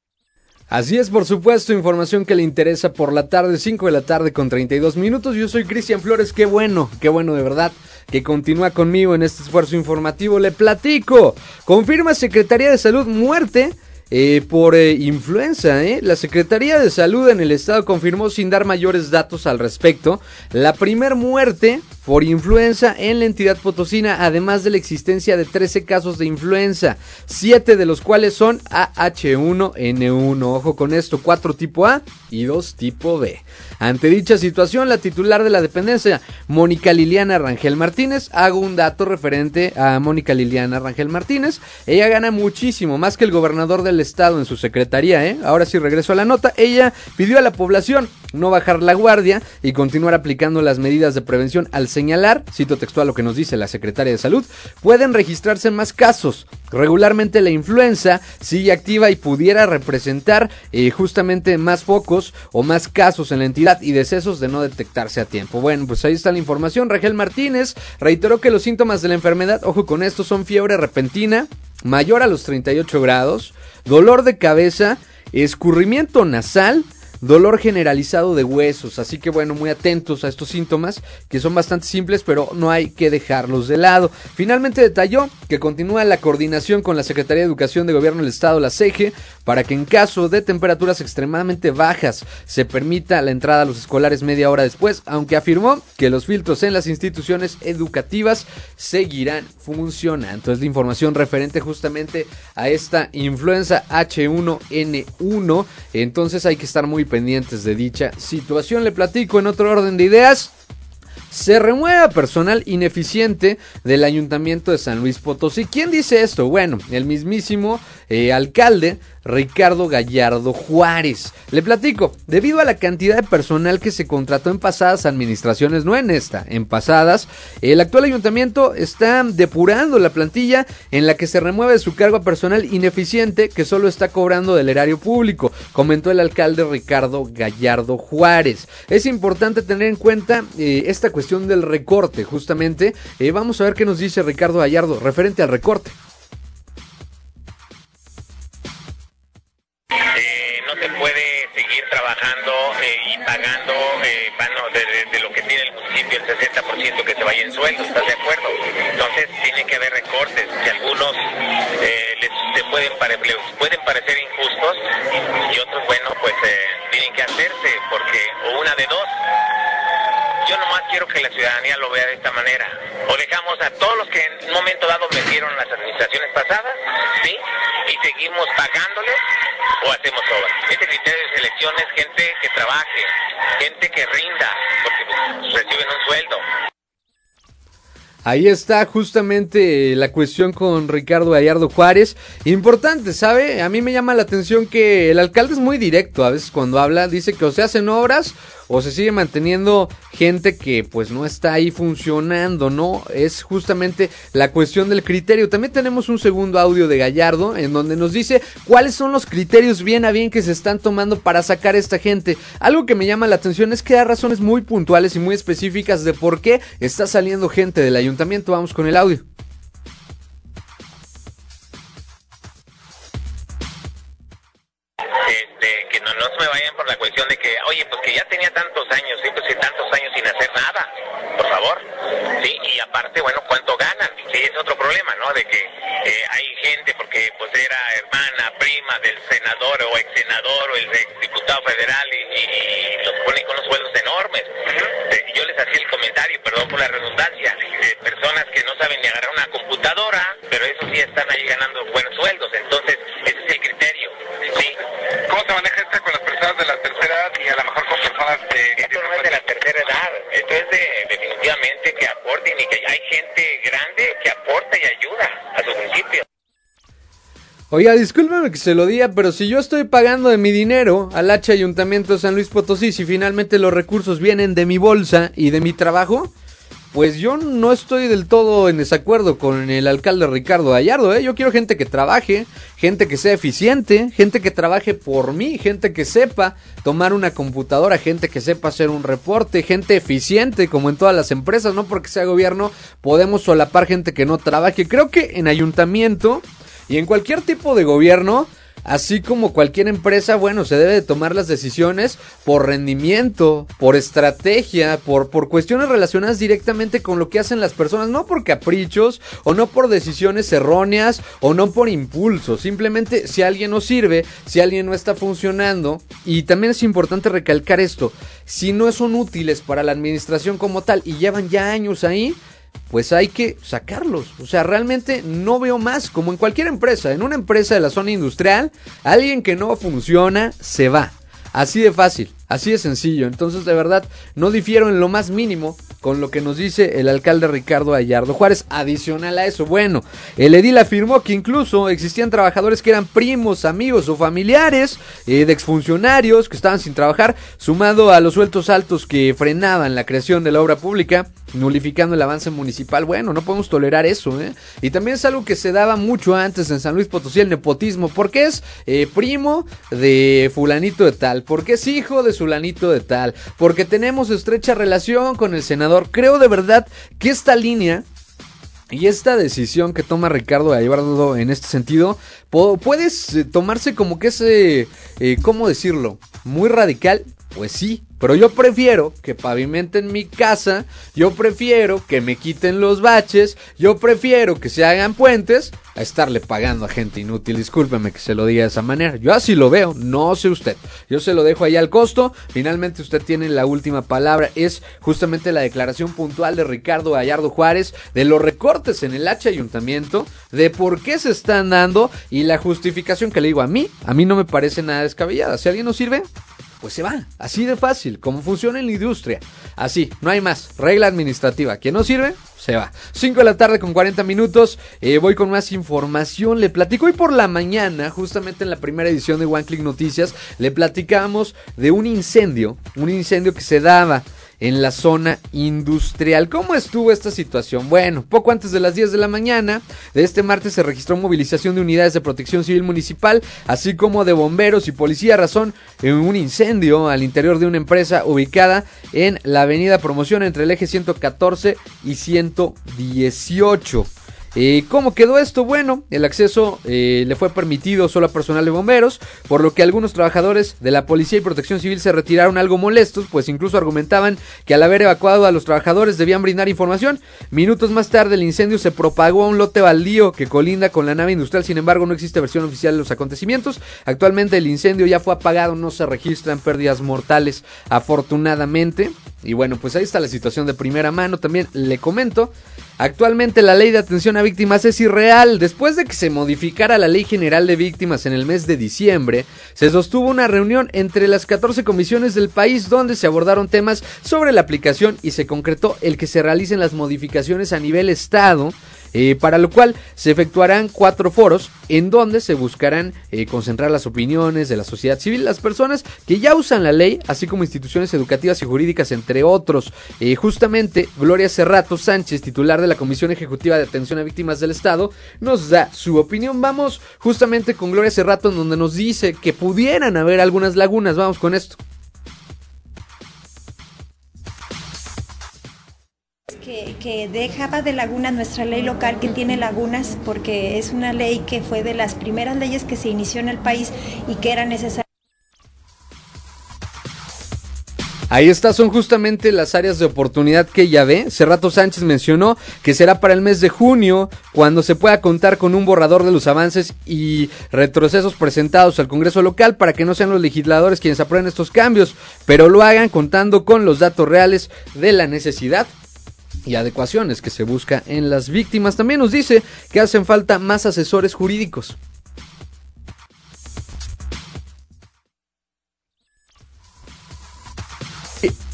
Así es, por supuesto, información que le interesa por la tarde, 5 de la tarde con 32 minutos. Yo soy Cristian Flores, qué bueno, qué bueno de verdad que continúa conmigo en este esfuerzo informativo. Le platico, confirma Secretaría de Salud muerte. Eh, por eh, influenza, ¿eh? la Secretaría de Salud en el estado confirmó sin dar mayores datos al respecto la primer muerte por influenza en la entidad potosina, además de la existencia de 13 casos de influenza, 7 de los cuales son AH1N1. Ojo con esto, 4 tipo A y 2 tipo B. Ante dicha situación, la titular de la dependencia, Mónica Liliana Rangel Martínez, hago un dato referente a Mónica Liliana Rangel Martínez. Ella gana muchísimo, más que el gobernador del estado en su secretaría, ¿eh? Ahora sí regreso a la nota. Ella pidió a la población no bajar la guardia y continuar aplicando las medidas de prevención al señalar, cito textual lo que nos dice la secretaria de salud, pueden registrarse más casos. Regularmente la influenza sigue activa y pudiera representar eh, justamente más focos o más casos en la entidad y decesos de no detectarse a tiempo. Bueno, pues ahí está la información. Rangel Martínez reiteró que los síntomas de la enfermedad, ojo con esto, son fiebre repentina, mayor a los 38 grados, dolor de cabeza, escurrimiento nasal, dolor generalizado de huesos. Así que bueno, muy atentos a estos síntomas que son bastante simples, pero no hay que dejarlos de lado. Finalmente detalló que continúa la coordinación con la Secretaría de Educación de Gobierno del Estado, la CEGE, para que en caso de temperaturas extremadamente bajas se permita la entrada a los escolares media hora después, aunque afirmó que los filtros en las instituciones educativas seguirán funcionando. Entonces la información referente justamente a esta influenza H1N1. Entonces hay que estar muy de dicha situación. Le platico en otro orden de ideas. Se remueve a personal ineficiente del ayuntamiento de San Luis Potosí. ¿Quién dice esto? Bueno, el mismísimo eh, alcalde Ricardo Gallardo Juárez. Le platico, debido a la cantidad de personal que se contrató en pasadas administraciones, no en esta, en pasadas, el actual ayuntamiento está depurando la plantilla en la que se remueve su cargo personal ineficiente que solo está cobrando del erario público, comentó el alcalde Ricardo Gallardo Juárez. Es importante tener en cuenta eh, esta cuestión del recorte, justamente. Eh, vamos a ver qué nos dice Ricardo Gallardo referente al recorte. Trabajando eh, y pagando eh, bueno, de, lo que tiene el municipio el 60% que se vaya en sueldo, ¿estás de acuerdo? Entonces tiene que haber recortes que algunos eh, les, te pueden, pare- les pueden parecer injustos y otros, bueno, pues eh, tienen que hacerse porque o una de dos. Yo nomás quiero que la ciudadanía lo vea de esta manera. O dejamos a todos los que en un momento dado metieron las administraciones pasadas, ¿sí? Y seguimos pagándoles o hacemos obras. Este criterio de selección es gente que trabaje, gente que rinda, porque pues, reciben un sueldo. Ahí está justamente la cuestión con Ricardo Gallardo Juárez. Importante, ¿sabe? A mí me llama la atención que el alcalde es muy directo a veces cuando habla. Dice que o se hacen obras o se sigue manteniendo gente que pues no está ahí funcionando, ¿no? Es justamente la cuestión del criterio. También tenemos un segundo audio de Gallardo en donde nos dice cuáles son los criterios bien a bien que se están tomando para sacar a esta gente. Algo que me llama la atención es que da razones muy puntuales y muy específicas de por qué está saliendo gente del ayuntamiento. Vamos con el audio. Oye, pues que ya tenía tantos años, sí, pues sí, tantos años sin hacer nada, por favor, sí, y aparte, bueno, ¿cuánto ganan? Sí, es otro problema, ¿no? De que eh, hay gente, porque pues era hermana, prima del senador o ex senador o el ex diputado federal y, y- y los ponen con unos sueldos enormes. Eh, yo les hacía el comentario, perdón por la redundancia, de personas que no saben ni agarrar una computadora, pero eso sí están ahí ganando buenos sueldos, entonces ese es el criterio, sí. ¿Cómo se maneja esto con las personas de la tercera edad y a lo mejor con personas de... Esto no es de la tercera edad, esto es de definitivamente que aporten y que hay gente grande que aporta y ayuda a su municipio. Oiga, discúlpeme que se lo diga, pero si yo estoy pagando de mi dinero al H Ayuntamiento de San Luis Potosí, si finalmente los recursos vienen de mi bolsa y de mi trabajo, pues yo no estoy del todo en desacuerdo con el alcalde Ricardo Gallardo, ¿eh? Yo quiero gente que trabaje, gente que sea eficiente, gente que trabaje por mí, gente que sepa tomar una computadora, gente que sepa hacer un reporte, gente eficiente, como en todas las empresas, no porque sea gobierno, podemos solapar gente que no trabaje. Creo que en ayuntamiento y en cualquier tipo de gobierno, así como cualquier empresa, bueno, se debe de tomar las decisiones por rendimiento, por estrategia, por, por cuestiones relacionadas directamente con lo que hacen las personas, no por caprichos o no por decisiones erróneas o no por impulso, simplemente si alguien no sirve, si alguien no está funcionando, y también es importante recalcar esto, si no son útiles para la administración como tal y llevan ya años ahí, pues hay que sacarlos. O sea, realmente no veo más, como en cualquier empresa. En una empresa de la zona industrial, alguien que no funciona se va. Así de fácil, así de sencillo. Entonces, de verdad, no difiero en lo más mínimo con lo que nos dice el alcalde Ricardo Gallardo Juárez. Adicional a eso, bueno, el edil afirmó que incluso existían trabajadores que eran primos, amigos o familiares eh, de exfuncionarios que estaban sin trabajar, sumado a los sueltos altos que frenaban la creación de la obra pública, nulificando el avance municipal. Bueno, no podemos tolerar eso, ¿eh? Y también es algo que se daba mucho antes en San Luis Potosí, el nepotismo, porque es eh, primo de fulanito de tal, porque es hijo de sulanito de tal, porque tenemos estrecha relación con el senador. Creo de verdad que esta línea y esta decisión que toma Ricardo Gallardo en este sentido puede eh, tomarse como que es, eh, ¿cómo decirlo? Muy radical. Pues sí, pero yo prefiero que pavimenten mi casa, yo prefiero que me quiten los baches, yo prefiero que se hagan puentes a estarle pagando a gente inútil. Discúlpeme que se lo diga de esa manera. Yo así lo veo, no sé usted. Yo se lo dejo ahí al costo. Finalmente usted tiene la última palabra. Es justamente la declaración puntual de Ricardo Gallardo Juárez de los recortes en el H ayuntamiento, de por qué se están dando y la justificación que le digo a mí, a mí no me parece nada descabellada. Si alguien no sirve, pues se va. Así de fácil, como funciona en la industria. Así, no hay más. Regla administrativa. Quien no sirve, se va. 5 de la tarde con 40 minutos. eh, voy con más información. Le platico hoy por la mañana, justamente en la primera edición de One Click Noticias, le platicamos de un incendio. Un incendio que se daba en la zona industrial. ¿Cómo estuvo esta situación? Bueno, poco antes de las 10 de la mañana de este martes se registró movilización de unidades de protección civil municipal, así como de bomberos y policía, razón en un incendio al interior de una empresa ubicada en la avenida Promoción entre el eje 114 y 118. Eh, ¿Cómo quedó esto? Bueno, el acceso eh, le fue permitido solo a personal de bomberos, por lo que algunos trabajadores de la policía y protección civil se retiraron algo molestos, pues incluso argumentaban que al haber evacuado a los trabajadores debían brindar información. Minutos más tarde el incendio se propagó a un lote baldío que colinda con la nave industrial, sin embargo no existe versión oficial de los acontecimientos. Actualmente el incendio ya fue apagado, no se registran pérdidas mortales afortunadamente. Y bueno, pues ahí está la situación de primera mano. También le comento Actualmente la ley de atención a víctimas es irreal. Después de que se modificara la ley general de víctimas en el mes de diciembre, se sostuvo una reunión entre las 14 comisiones del país donde se abordaron temas sobre la aplicación y se concretó el que se realicen las modificaciones a nivel estado eh, para lo cual se efectuarán cuatro foros en donde se buscarán eh, concentrar las opiniones de la sociedad civil, las personas que ya usan la ley, así como instituciones educativas y jurídicas, entre otros. Eh, justamente, Gloria Cerrato Sánchez, titular de la Comisión Ejecutiva de Atención a Víctimas del Estado, nos da su opinión. Vamos justamente con Gloria Cerrato, en donde nos dice que pudieran haber algunas lagunas. Vamos con esto. Que, dejaba de laguna nuestra ley local que tiene lagunas porque es una ley que fue de las primeras leyes que se inició en el país y que era necesaria. Ahí está, son justamente las áreas de oportunidad que ella ve. Cerrato Sánchez mencionó que será para el mes de junio cuando se pueda contar con un borrador de los avances y retrocesos presentados al Congreso local para que no sean los legisladores quienes aprueben estos cambios, pero lo hagan contando con los datos reales de la necesidad y adecuaciones que se busca en las víctimas. También nos dice que hacen falta más asesores jurídicos.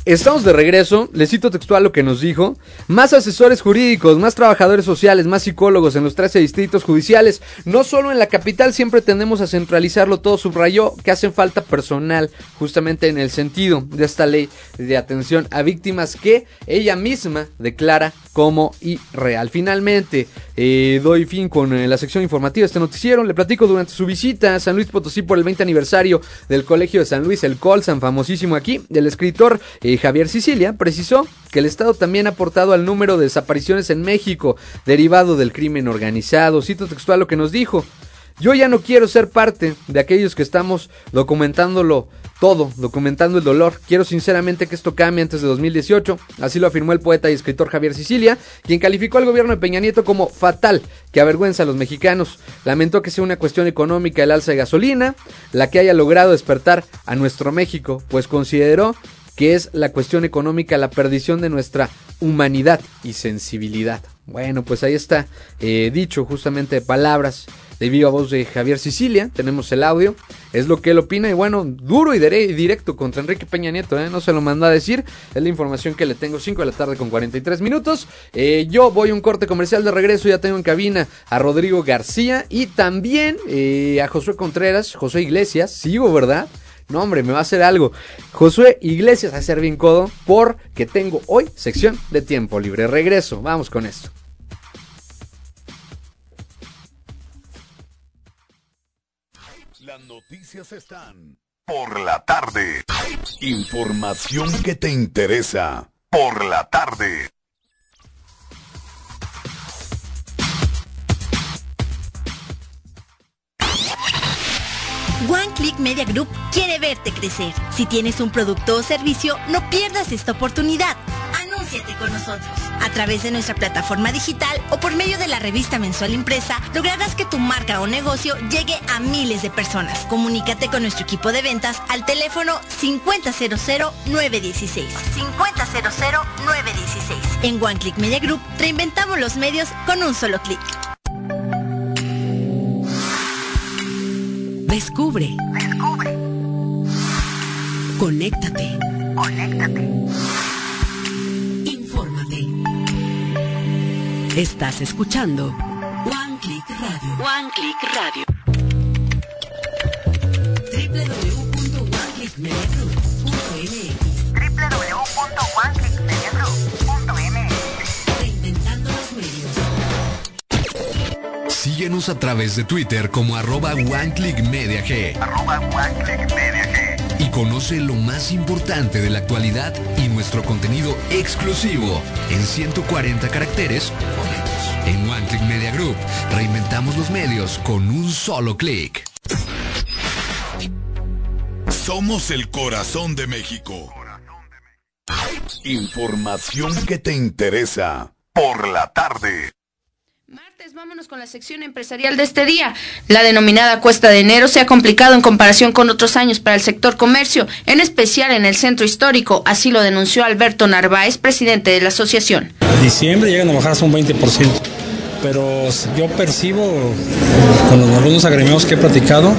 Estamos de regreso, le cito textual lo que nos dijo. Más asesores jurídicos, más trabajadores sociales, más psicólogos en los 13 distritos judiciales. No solo en la capital, siempre tendemos a centralizarlo todo. Subrayó que hacen falta personal, justamente en el sentido de esta ley de atención a víctimas que ella misma declara como irreal. Finalmente, eh, doy fin con eh, la sección informativa de este noticiero. Le platico durante su visita a San Luis Potosí por el 20 aniversario del Colegio de San Luis, el Colsan, famosísimo aquí, del escritor Javier Sicilia, precisó que el Estado también ha aportado al número de desapariciones en México derivado del crimen organizado. Cito textual lo que nos dijo. Yo ya no quiero ser parte de aquellos que estamos documentándolo todo, documentando el dolor. Quiero sinceramente que esto cambie antes de 2018. Así lo afirmó el poeta y escritor Javier Sicilia, quien calificó al gobierno de Peña Nieto como fatal, que avergüenza a los mexicanos. Lamentó que sea una cuestión económica el alza de gasolina, la que haya logrado despertar a nuestro México, pues consideró que es la cuestión económica, la perdición de nuestra humanidad y sensibilidad. Bueno, pues ahí está eh, dicho justamente palabras de viva voz de Javier Sicilia. Tenemos el audio. Es lo que él opina. Y bueno, duro y directo contra Enrique Peña Nieto. ¿eh? No se lo mandó a decir. Es la información que le tengo. 5 de la tarde con 43 minutos. Eh, yo voy a un corte comercial de regreso. Ya tengo en cabina a Rodrigo García. Y también a Josué Contreras. José Iglesias. Sigo, ¿verdad? No, hombre, me va a hacer algo. Josué Iglesias a ser bien codo porque tengo hoy sección de tiempo libre. Regreso, vamos con esto. Las noticias están por la tarde. Información que te interesa por la tarde. Click Media Group quiere verte crecer. Si tienes un producto o servicio, no pierdas esta oportunidad. Anúnciate con nosotros. A través de nuestra plataforma digital o por medio de la revista mensual impresa, lograrás que tu marca o negocio llegue a miles de personas. Comunícate con nuestro equipo de ventas al teléfono 5000-916. 5000-916. En One Click Media Group reinventamos los medios con un solo clic. Descubre. Descubre. Conéctate. Conéctate. Infórmate. Estás escuchando One Click Radio. One Click Radio. www.oneclickmediagroup.mx Síguenos a través de Twitter como arroba OneClickMediaG Arroba One Click Media G. y conoce lo más importante de la actualidad y nuestro contenido exclusivo en 140 caracteres o menos. En One Click Media Group reinventamos los medios con un solo clic. Somos el corazón de México. Información que te interesa por la tarde. Vámonos con la sección empresarial de este día. La denominada cuesta de enero se ha complicado en comparación con otros años para el sector comercio, en especial en el centro histórico. Así lo denunció Alberto Narváez, presidente de la asociación. diciembre llegan a bajar hasta un 20%. Pero yo percibo con algunos agremiados que he platicado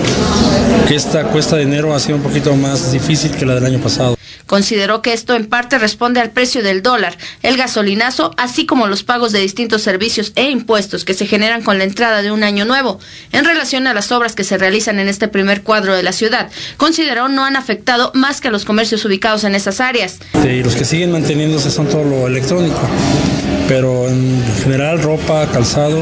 que esta cuesta de enero ha sido un poquito más difícil que la del año pasado. Consideró que esto en parte responde al precio del dólar, el gasolinazo, así como los pagos de distintos servicios e impuestos que se generan con la entrada de un año nuevo. En relación a las obras que se realizan en este primer cuadro de la ciudad, consideró no han afectado más que a los comercios ubicados en esas áreas. Y los que siguen manteniéndose son todo lo electrónico. Pero en general ropa, calzado,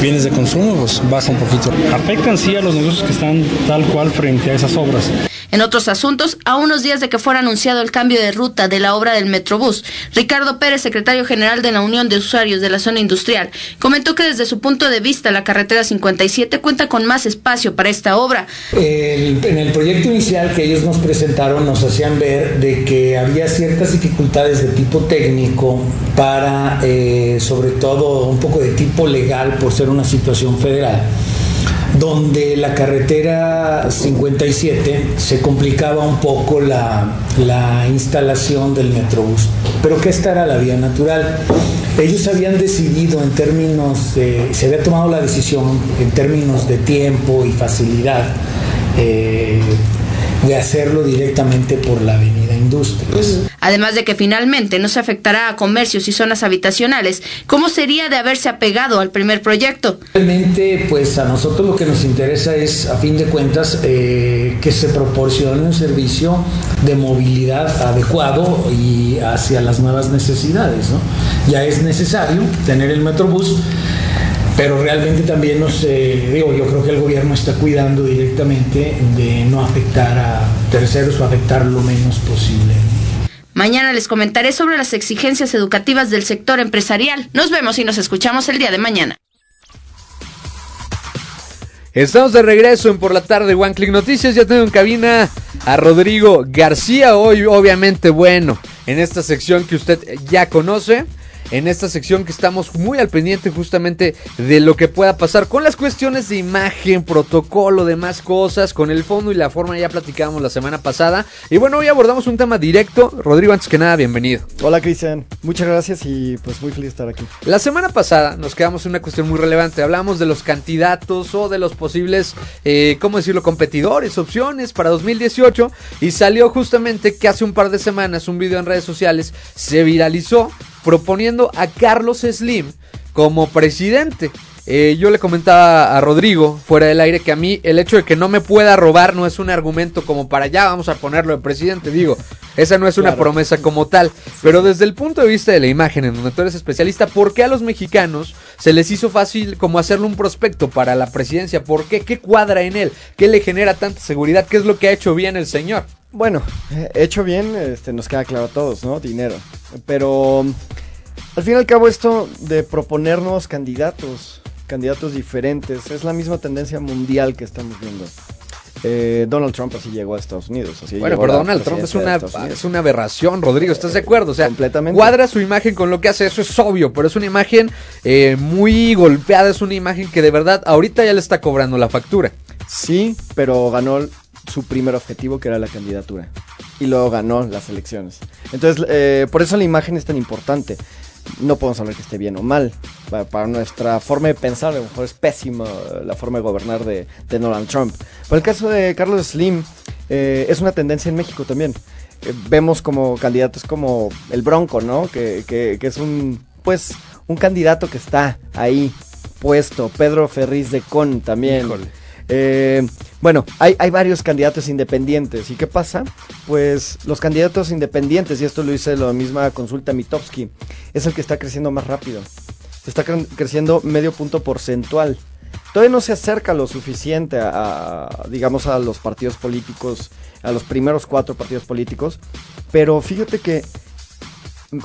bienes de consumo, pues baja un poquito. Afectan sí a los negocios que están tal cual frente a esas obras. En otros asuntos, a unos días de que fuera anunciado el cambio de ruta de la obra del Metrobús, Ricardo Pérez, secretario general de la Unión de Usuarios de la Zona Industrial, comentó que desde su punto de vista la carretera 57 cuenta con más espacio para esta obra. En el proyecto inicial que ellos nos presentaron nos hacían ver de que había ciertas dificultades de tipo técnico para, eh, sobre todo, un poco de tipo legal por ser una situación federal donde la carretera 57 se complicaba un poco la, la instalación del Metrobús, pero que esta era la vía natural. Ellos habían decidido en términos de, se había tomado la decisión en términos de tiempo y facilidad eh, de hacerlo directamente por la avenida Industrias. Además de que finalmente no se afectará a comercios y zonas habitacionales, ¿cómo sería de haberse apegado al primer proyecto? Realmente, pues a nosotros lo que nos interesa es, a fin de cuentas, eh, que se proporcione un servicio de movilidad adecuado y hacia las nuevas necesidades. ¿no? Ya es necesario tener el Metrobús, pero realmente también nos, eh, digo, yo creo que el gobierno está cuidando directamente de no afectar a terceros o afectar lo menos posible. Mañana les comentaré sobre las exigencias educativas del sector empresarial. Nos vemos y nos escuchamos el día de mañana. Estamos de regreso en Por la Tarde One Click Noticias. Ya tengo en cabina a Rodrigo García. Hoy, obviamente, bueno, en esta sección que usted ya conoce. En esta sección que estamos muy al pendiente justamente de lo que pueda pasar con las cuestiones de imagen, protocolo, demás cosas, con el fondo y la forma ya platicábamos la semana pasada. Y bueno, hoy abordamos un tema directo. Rodrigo, antes que nada, bienvenido. Hola Cristian, muchas gracias y pues muy feliz de estar aquí. La semana pasada nos quedamos en una cuestión muy relevante. Hablamos de los candidatos o de los posibles, eh, ¿cómo decirlo?, competidores, opciones para 2018. Y salió justamente que hace un par de semanas un video en redes sociales se viralizó proponiendo a Carlos Slim como presidente. Eh, yo le comentaba a Rodrigo fuera del aire que a mí el hecho de que no me pueda robar no es un argumento como para ya vamos a ponerlo de presidente. Digo, esa no es una Claro. promesa como tal. Pero desde el punto de vista de la imagen, en donde tú eres especialista, ¿por qué a los mexicanos se les hizo fácil como hacerle un prospecto para la presidencia? ¿Por qué? ¿Qué cuadra en él? ¿Qué le genera tanta seguridad? ¿Qué es lo que ha hecho bien el señor? Bueno, eh, hecho bien, este, nos queda claro a todos, ¿no? Dinero. Pero al fin y al cabo esto de proponer nuevos candidatos, candidatos diferentes, es la misma tendencia mundial que estamos viendo. Eh, Donald Trump así llegó a Estados Unidos. Así Bueno, pero Donald Trump es una, es una aberración, Rodrigo. ¿Estás de acuerdo? O sea, Completamente. cuadra su imagen con lo que hace. Eso es obvio, pero es una imagen eh, muy golpeada. Es una imagen que de verdad ahorita ya le está cobrando la factura. Sí, pero ganó su primer objetivo que era la candidatura. Y luego ganó las elecciones. Entonces, eh, por eso la imagen es tan importante. No podemos hablar que esté bien o mal. Pa- Para, nuestra forma de pensar, a lo mejor es pésima eh, la forma de gobernar de, de Donald Trump. Pero el caso de Carlos Slim eh, es una tendencia en México también. Eh, vemos como candidatos como el Bronco, ¿no? Que, que- que es un, pues, un candidato que está ahí puesto. Pedro Ferriz de Con también. Eh, bueno, hay, hay varios candidatos independientes. ¿Y qué pasa? Pues los candidatos independientes, y esto lo hice la misma consulta Mitofsky, es el que está creciendo más rápido. Está cre- creciendo medio punto porcentual. Todavía no se acerca lo suficiente a, a, digamos, a los partidos políticos, a los primeros cuatro partidos políticos. Pero fíjate que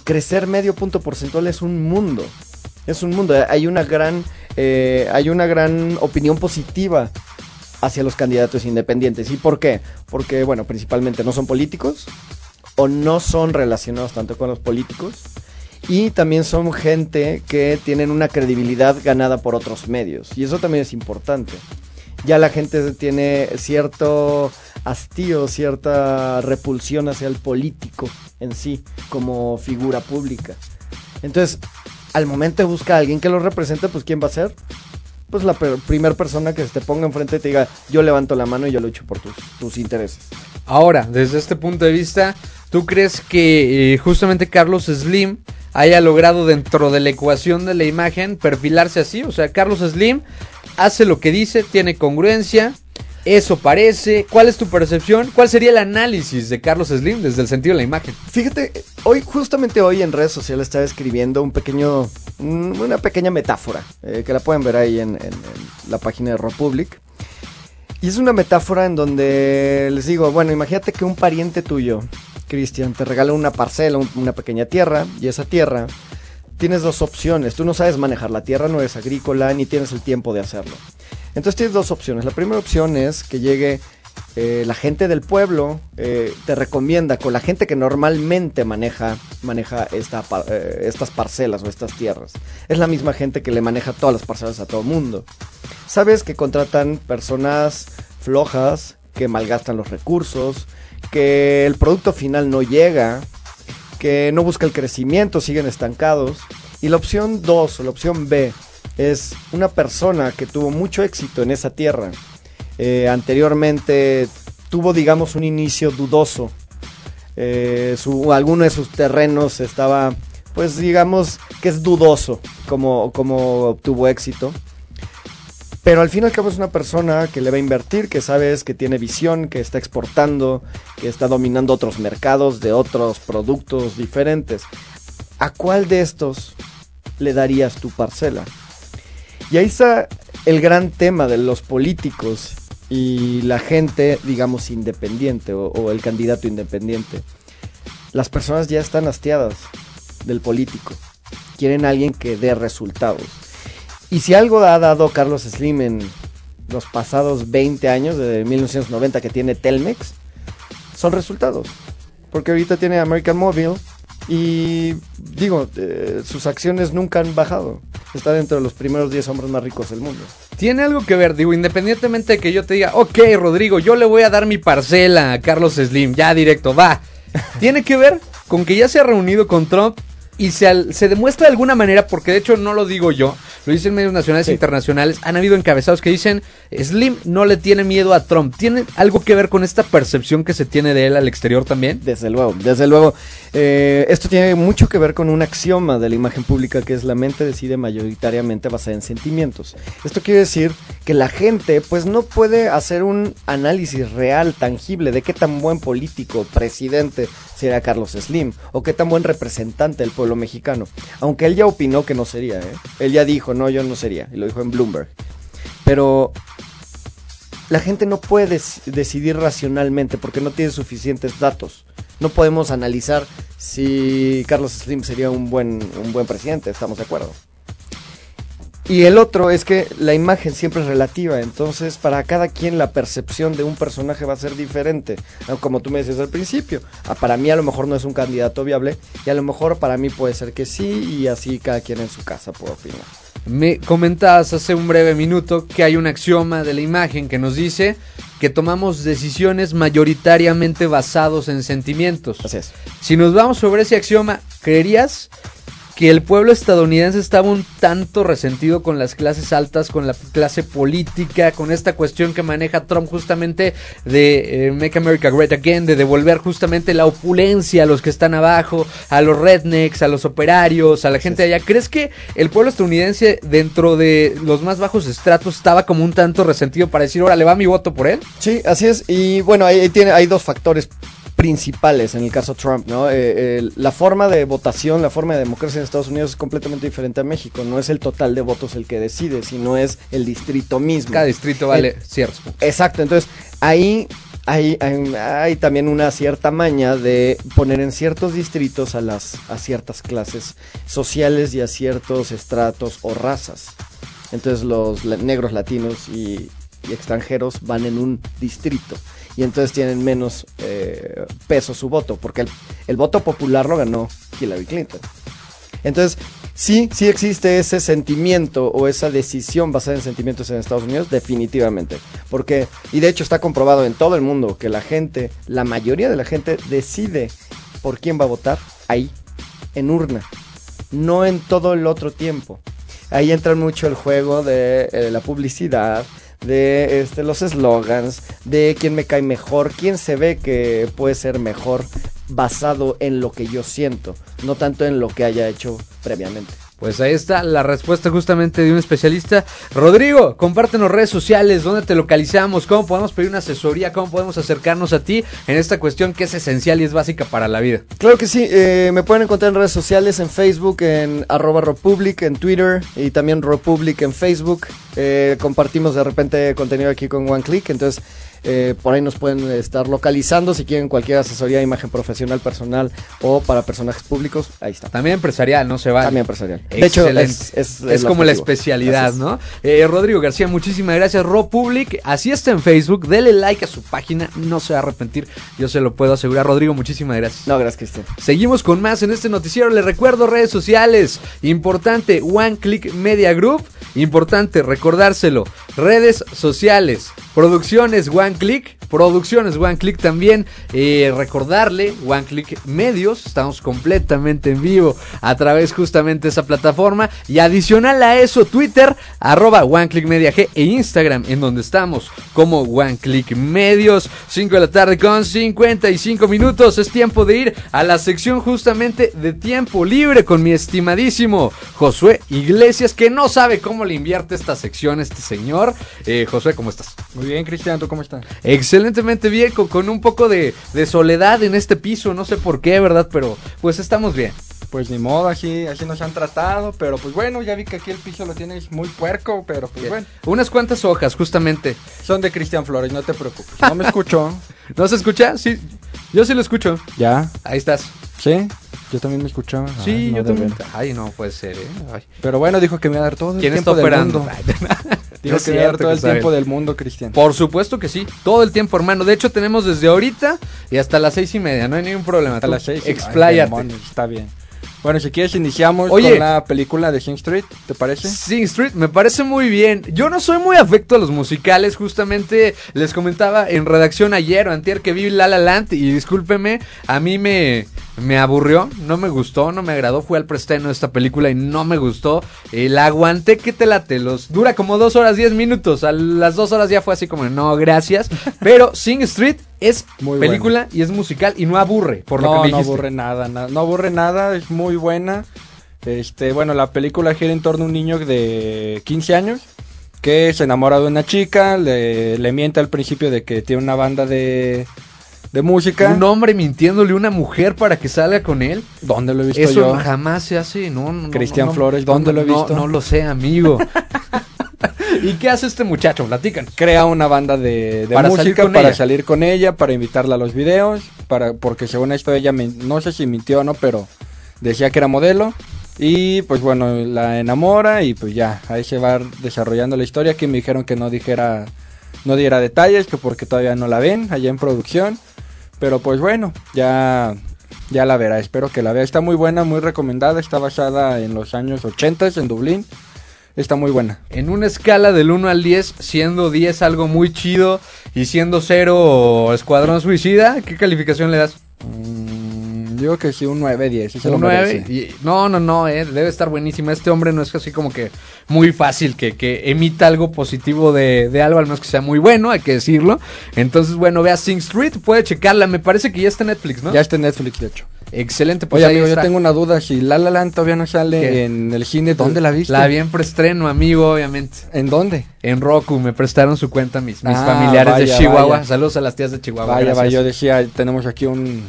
crecer medio punto porcentual es un mundo. Es un mundo. Hay una gran, eh, hay una gran opinión positiva hacia los candidatos independientes. ¿Y por qué? Porque, bueno, principalmente no son políticos o no son relacionados tanto con los políticos. Y también son gente que tienen una credibilidad ganada por otros medios. Y eso también es importante. Ya la gente tiene cierto hastío, cierta repulsión hacia el político en sí, como figura pública. Entonces, al momento de buscar a alguien que lo represente, pues ¿quién va a ser? Pues la per- primera persona que se te ponga enfrente y te diga, yo levanto la mano y yo lucho por tus, tus intereses. Ahora, desde este punto de vista, ¿tú ¿tú crees que eh, justamente Carlos Slim haya logrado dentro de la ecuación de la imagen perfilarse así? O sea, Carlos Slim hace lo que dice, tiene congruencia, eso parece. ¿Cuál es tu percepción? ¿Cuál sería el análisis de Carlos Slim desde el sentido de la imagen? Fíjate, hoy, justamente hoy en redes sociales estaba escribiendo un pequeño, una pequeña metáfora, eh, que la pueden ver ahí en, la página de Republic. Y es una metáfora en donde les digo, bueno, imagínate que un pariente tuyo, Cristian, te regala una parcela, un- una pequeña tierra, y esa tierra tienes dos opciones. Tú no sabes manejar la tierra, no eres agrícola, ni tienes el tiempo de hacerlo. Entonces tienes dos opciones. La primera opción es que llegue eh, la gente del pueblo, eh, te recomienda con la gente que normalmente maneja, maneja eh, estas parcelas o estas tierras. Es la misma gente que le maneja todas las parcelas a todo el mundo. Sabes que contratan personas flojas, que malgastan los recursos, que el producto final no llega, que no busca el crecimiento, siguen estancados. Y la opción 2 o la opción B es una persona que tuvo mucho éxito en esa tierra. Eh, anteriormente tuvo, digamos, un inicio dudoso. Eh, alguno de sus terrenos estaba, pues digamos que es dudoso como, como obtuvo éxito. Pero al fin y al cabo es una persona que le va a invertir, que sabes que tiene visión, que está exportando, que está dominando otros mercados de otros productos diferentes. ¿A cuál de estos le darías tu parcela? Y ahí está el gran tema de los políticos y la gente, digamos, independiente o, el candidato independiente. Las personas ya están hastiadas del político. Quieren a alguien que dé resultados. Y si algo ha dado Carlos Slim en los pasados 20 años, desde 1990 que tiene Telmex, son resultados. Porque ahorita tiene American Mobile y digo, eh, sus acciones nunca han bajado. Está dentro de los primeros 10 hombres más ricos del mundo. Tiene algo que ver, digo, independientemente de que yo te diga, ok, Rodrigo, yo le voy a dar mi parcela a Carlos Slim, ya directo, va. Tiene que ver con que ya se ha reunido con Trump y se, se demuestra de alguna manera, porque de hecho no lo digo yo, lo dicen medios nacionales e internacionales, han habido encabezados que dicen, Slim no le tiene miedo a Trump. ¿Tiene algo que ver con esta percepción que se tiene de él al exterior también? Desde luego, desde luego. Eh, esto tiene mucho que ver con un axioma de la imagen pública que es la mente decide mayoritariamente basada en sentimientos. Esto quiere decir que la gente pues no puede hacer un análisis real, tangible de qué tan buen político, presidente sería Carlos Slim o qué tan buen representante del pueblo mexicano. Aunque él ya opinó que no sería, ¿eh? Él ya dijo, no, yo no sería, y lo dijo en Bloomberg. Pero la gente no puede dec- decidir racionalmente porque no tiene suficientes datos. No podemos analizar si Carlos Slim sería un buen, un buen presidente, estamos de acuerdo. Y el otro es que la imagen siempre es relativa, entonces para cada quien la percepción de un personaje va a ser diferente. Como tú me decías al principio, ah, para mí a lo mejor no es un candidato viable y a lo mejor para mí puede ser que sí y así cada quien en su casa puede opinar. Me comentabas hace un breve minuto que hay un axioma de la imagen que nos dice que tomamos decisiones mayoritariamente basados en sentimientos. Así es. Si nos vamos sobre ese axioma, ¿creerías que el pueblo estadounidense estaba un tanto resentido con las clases altas, con la clase política, con esta cuestión que maneja Trump justamente de eh, Make America Great Again, de devolver justamente la opulencia a los que están abajo, a los rednecks, a los operarios, a la gente allá? ¿Crees que el pueblo estadounidense dentro de los más bajos estratos estaba como un tanto resentido para decir, ahora le va mi voto por él? Sí, así es. Y bueno, ahí tiene, hay dos factores principales en el caso Trump, ¿no? Eh, el- la forma de votación, la forma de democracia en Estados Unidos es completamente diferente a México. No es el total de votos el que decide, sino es el distrito mismo. Cada distrito vale El- ciertos puntos. Exacto, entonces ahí hay, hay, hay también una cierta maña de poner en ciertos distritos a, las, a ciertas clases sociales y a ciertos estratos o razas. Entonces los la- negros, latinos y, y extranjeros van en un distrito y entonces tienen menos eh, peso su voto, porque el, voto popular lo ganó Hillary Clinton. Entonces, sí, sí existe ese sentimiento o esa decisión basada en sentimientos en Estados Unidos, definitivamente. Porque, y de hecho está comprobado en todo el mundo que la gente, la mayoría de la gente decide por quién va a votar ahí, en urna, no en todo el otro tiempo. Ahí entra mucho el juego de eh, la publicidad, de este, los eslogans, de quién me cae mejor, quién se ve que puede ser mejor basado en lo que yo siento, no tanto en lo que haya hecho previamente. Pues ahí está la respuesta justamente de un especialista. Rodrigo, compártenos redes sociales, dónde te localizamos, cómo podemos pedir una asesoría, cómo podemos acercarnos a ti en esta cuestión que es esencial y es básica para la vida. Claro que sí, eh, me pueden encontrar en redes sociales, en Facebook, en arroba Republic, en Twitter y también Republic en Facebook. Eh, compartimos de repente contenido aquí con One Click, entonces eh, por ahí nos pueden estar localizando si quieren cualquier asesoría de imagen profesional, personal o para personajes públicos. Ahí está. También empresarial, no se va. También empresarial. De hecho, es, es, como la especialidad. ¿no? Eh, Rodrigo García, muchísimas gracias. Public, así está en Facebook. Dele like a su página, no se va a arrepentir. Yo se lo puedo asegurar. Rodrigo, muchísimas gracias. No, gracias, Cristian. Seguimos con más en este noticiero. Les recuerdo redes sociales. Importante, One Click Media Group. Importante recordárselo. Redes sociales. Producciones One Click. Producciones One Click también. Eh, recordarle, One Click Medios. Estamos completamente en vivo a través justamente de esa plataforma. Y adicional a eso, Twitter, arroba One Media G e Instagram, en donde estamos como One Click Medios. 5 de la tarde con 55 minutos. Es tiempo de ir a la sección justamente de tiempo libre con mi estimadísimo Josué Iglesias, que no sabe cómo le invierte esta sección este señor. Eh, Josué, ¿cómo estás? Muy bien, Cristian, ¿tú cómo estás? Excelentemente bien, con, con un poco de, de soledad en este piso, no sé por qué, ¿verdad? Pero pues estamos bien. Pues ni modo, así, así nos han tratado, pero pues bueno, ya vi que aquí el piso lo tienes muy puerco, pero pues bueno. Unas cuantas hojas, justamente. Son de Cristian Flores, no te preocupes. No me escucho. ¿No se escucha? Sí, yo sí lo escucho. ¿Ya? Ahí estás. ¿Sí? Yo también me escuchaba. Sí, Ay, no, yo también. Ay, no puede ser, ¿eh? Ay. Pero bueno, dijo que me iba a dar todo el ¿Quién tiempo está del operando? mundo. No Dijo es que dar todo que el tiempo del mundo, Cristian. Por supuesto que sí, todo el tiempo, hermano. De hecho, tenemos desde ahorita y hasta las seis y media, no hay ningún problema. Hasta Tú las seis. Ay, Expláyate. demonios, está bien. Bueno, si quieres iniciamos Oye. con la película de Sing Street, ¿te parece? Sing Street me parece muy bien. Yo no soy muy afecto a los musicales. Justamente les comentaba en redacción ayer o antier que vi La La Land y discúlpeme, a mí me, me aburrió, no me gustó, no me agradó. Fui al preestreno de esta película y no me gustó. Eh, la aguanté, que te late? Los, dura como dos horas, diez minutos. A las dos horas ya fue así como, no, gracias. Pero Sing Street es Muy película y es musical y no aburre, por lo no, que me no aburre nada, na- no aburre nada, es muy buena. Este, bueno, la película gira en torno a un niño de 15 años que se enamora de una chica, le, le miente al principio de que tiene una banda de, de música. Un hombre mintiéndole a una mujer para que salga con él. ¿Dónde lo he visto Eso yo? jamás se hace, no, no, Cristian no, no, Flores, ¿dónde lo he visto? No, lo sé, amigo. ¿Y qué hace este muchacho? Platican. Crea una banda de, de Para salir música con para ella. salir con ella, para invitarla a los videos, para porque según esto ella, no sé si mintió o no, pero decía que era modelo. Y pues bueno, la enamora y pues ya, ahí se va desarrollando la historia que me dijeron que no dijera, no diera detalles, que porque todavía no la ven allá en producción. Pero pues bueno, ya, ya la verá, espero que la vea. Está muy buena, muy recomendada, está basada en los años 80 en Dublín. Está muy buena. En una escala del 1 al 10, siendo 10 algo muy chido y siendo 0 Escuadrón Suicida, ¿qué calificación le das? Mm, digo que sí, un 9, 10. sí se lo Un 9. merece. Y- no, no, no, eh, debe estar buenísima. Este hombre no es así como que muy fácil que, que emita algo positivo de, de algo, al menos que sea muy bueno, hay que decirlo. Entonces, bueno, vea Sing Street, puede checarla. Me parece que ya está en Netflix, ¿no? Ya está en Netflix, de hecho. Excelente, pues Oye, yo tengo una duda. Si La La Land todavía no sale ¿Qué? en el cine, ¿dónde la viste? La vi en preestreno, amigo, obviamente. ¿En dónde? En Roku, me prestaron su cuenta mis, mis Ah, familiares de Chihuahua. vaya. Saludos a las tías de Chihuahua. vaya, gracias. vaya, yo decía, tenemos aquí un,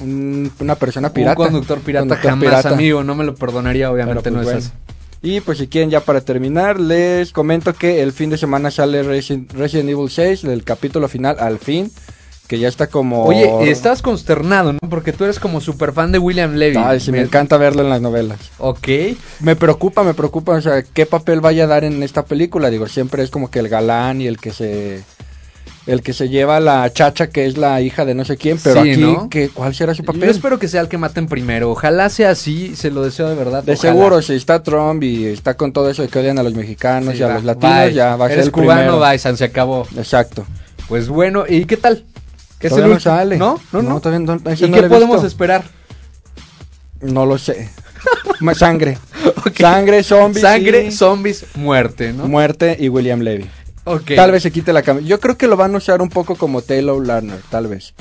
un- una persona pirata. Un conductor pirata Conductor jamás, pirata. amigo. No me lo perdonaría, obviamente, pues, no bueno. es así. Y pues si quieren ya para terminar, les comento que el fin de semana sale Resident, Resident Evil 6, del capítulo final al fin, que ya está como... Oye, estás consternado, ¿no? Porque tú eres como super fan de William Levy. Ay, sí, me encanta verlo en las novelas. Ok. Me preocupa, me preocupa, o sea, qué papel vaya a dar en esta película. Digo, siempre es como que el galán y el que se el que se lleva la chacha que es la hija de no sé quién, pero Sí, aquí ¿no? ¿qué, ¿cuál será su papel? Yo espero que sea el que maten primero. Ojalá sea así, se lo deseo de verdad. de ojalá. seguro, si está Trump y está con todo eso de que odian a los mexicanos Sí, y a va, los latinos, bye. ya va a ser Eres el cubano, bye, San, se acabó. Exacto. Pues bueno, ¿y qué tal? ¿Qué es el no sale. ¿No? No, no. todavía no, ese ¿Y qué podemos visto. esperar? No lo sé. Más sangre. Sangre, zombies. Sangre, y zombies, muerte, ¿no? muerte y William Levy. Ok. Tal vez se quite la camisa. Yo creo que lo van a usar un poco como Taylor Lerner, tal vez.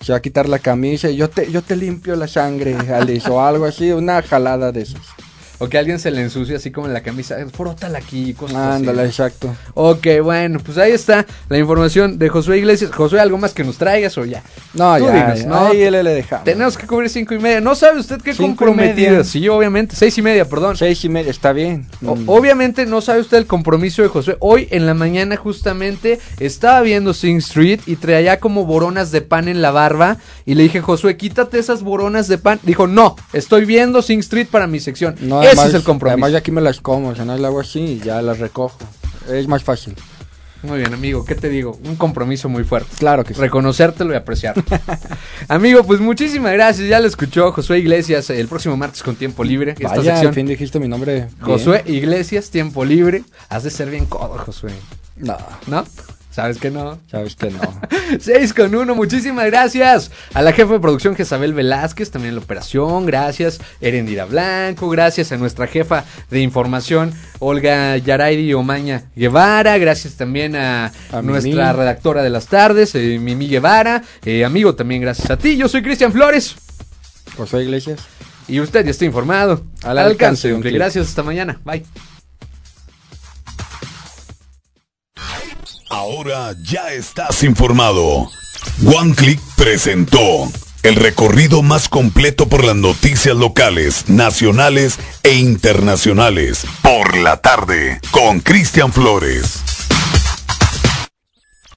se va a quitar la camisa y yo te, yo te limpio la sangre, Alice, o algo así, una jalada de esas. O que alguien se le ensucie así como en la camisa, frótala aquí, cosas así. Ándale, exacto. Ok, bueno, pues ahí está la información de Josué Iglesias. Josué, ¿algo más que nos traigas o ya? No, Tú ya, dinos, ya, ¿no? ahí le, le dejamos. Tenemos que cubrir cinco y media. ¿No sabe usted qué comprometida? Sí, obviamente. Seis y media, perdón. Seis y media, está bien. O- Mm. obviamente no sabe usted el compromiso de Josué. Hoy en la mañana justamente estaba viendo Sing Street y traía como boronas de pan en la barba. Y le dije, Josué, quítate esas boronas de pan. Dijo, no, estoy viendo Sing Street para mi sección. No, Ese además- es el compromiso. Además, ya aquí me las como, o sea, no le hago así y ya las recojo. Es más fácil. Muy bien, amigo, ¿qué te digo? Un compromiso muy fuerte. Claro que sí. Reconocértelo y apreciarlo. amigo, pues muchísimas gracias. Ya lo escuchó Josué Iglesias el próximo martes con tiempo libre. Esta Vaya, al sección. fin dijiste mi nombre. bien. Josué Iglesias, tiempo libre. Has de ser bien codo, Josué. No, ¿No? ¿Sabes que no? sabes que no. 6 con 1, muchísimas gracias a la jefa de producción Jezabel Velázquez, también en la operación, gracias Erendira Blanco, gracias a nuestra jefa de información Olga Yarairi Omaña Guevara, gracias también a, A nuestra Mimi. redactora de las tardes, eh, Mimi Guevara, eh, amigo también gracias a ti, yo soy Cristian Flores Josué Iglesias. y usted ya está informado, al, Al alcance, gracias, hasta mañana, bye. Ahora ya estás informado. One Click presentó el recorrido más completo por las noticias locales, nacionales e internacionales. Por la tarde, con Cristian Flores.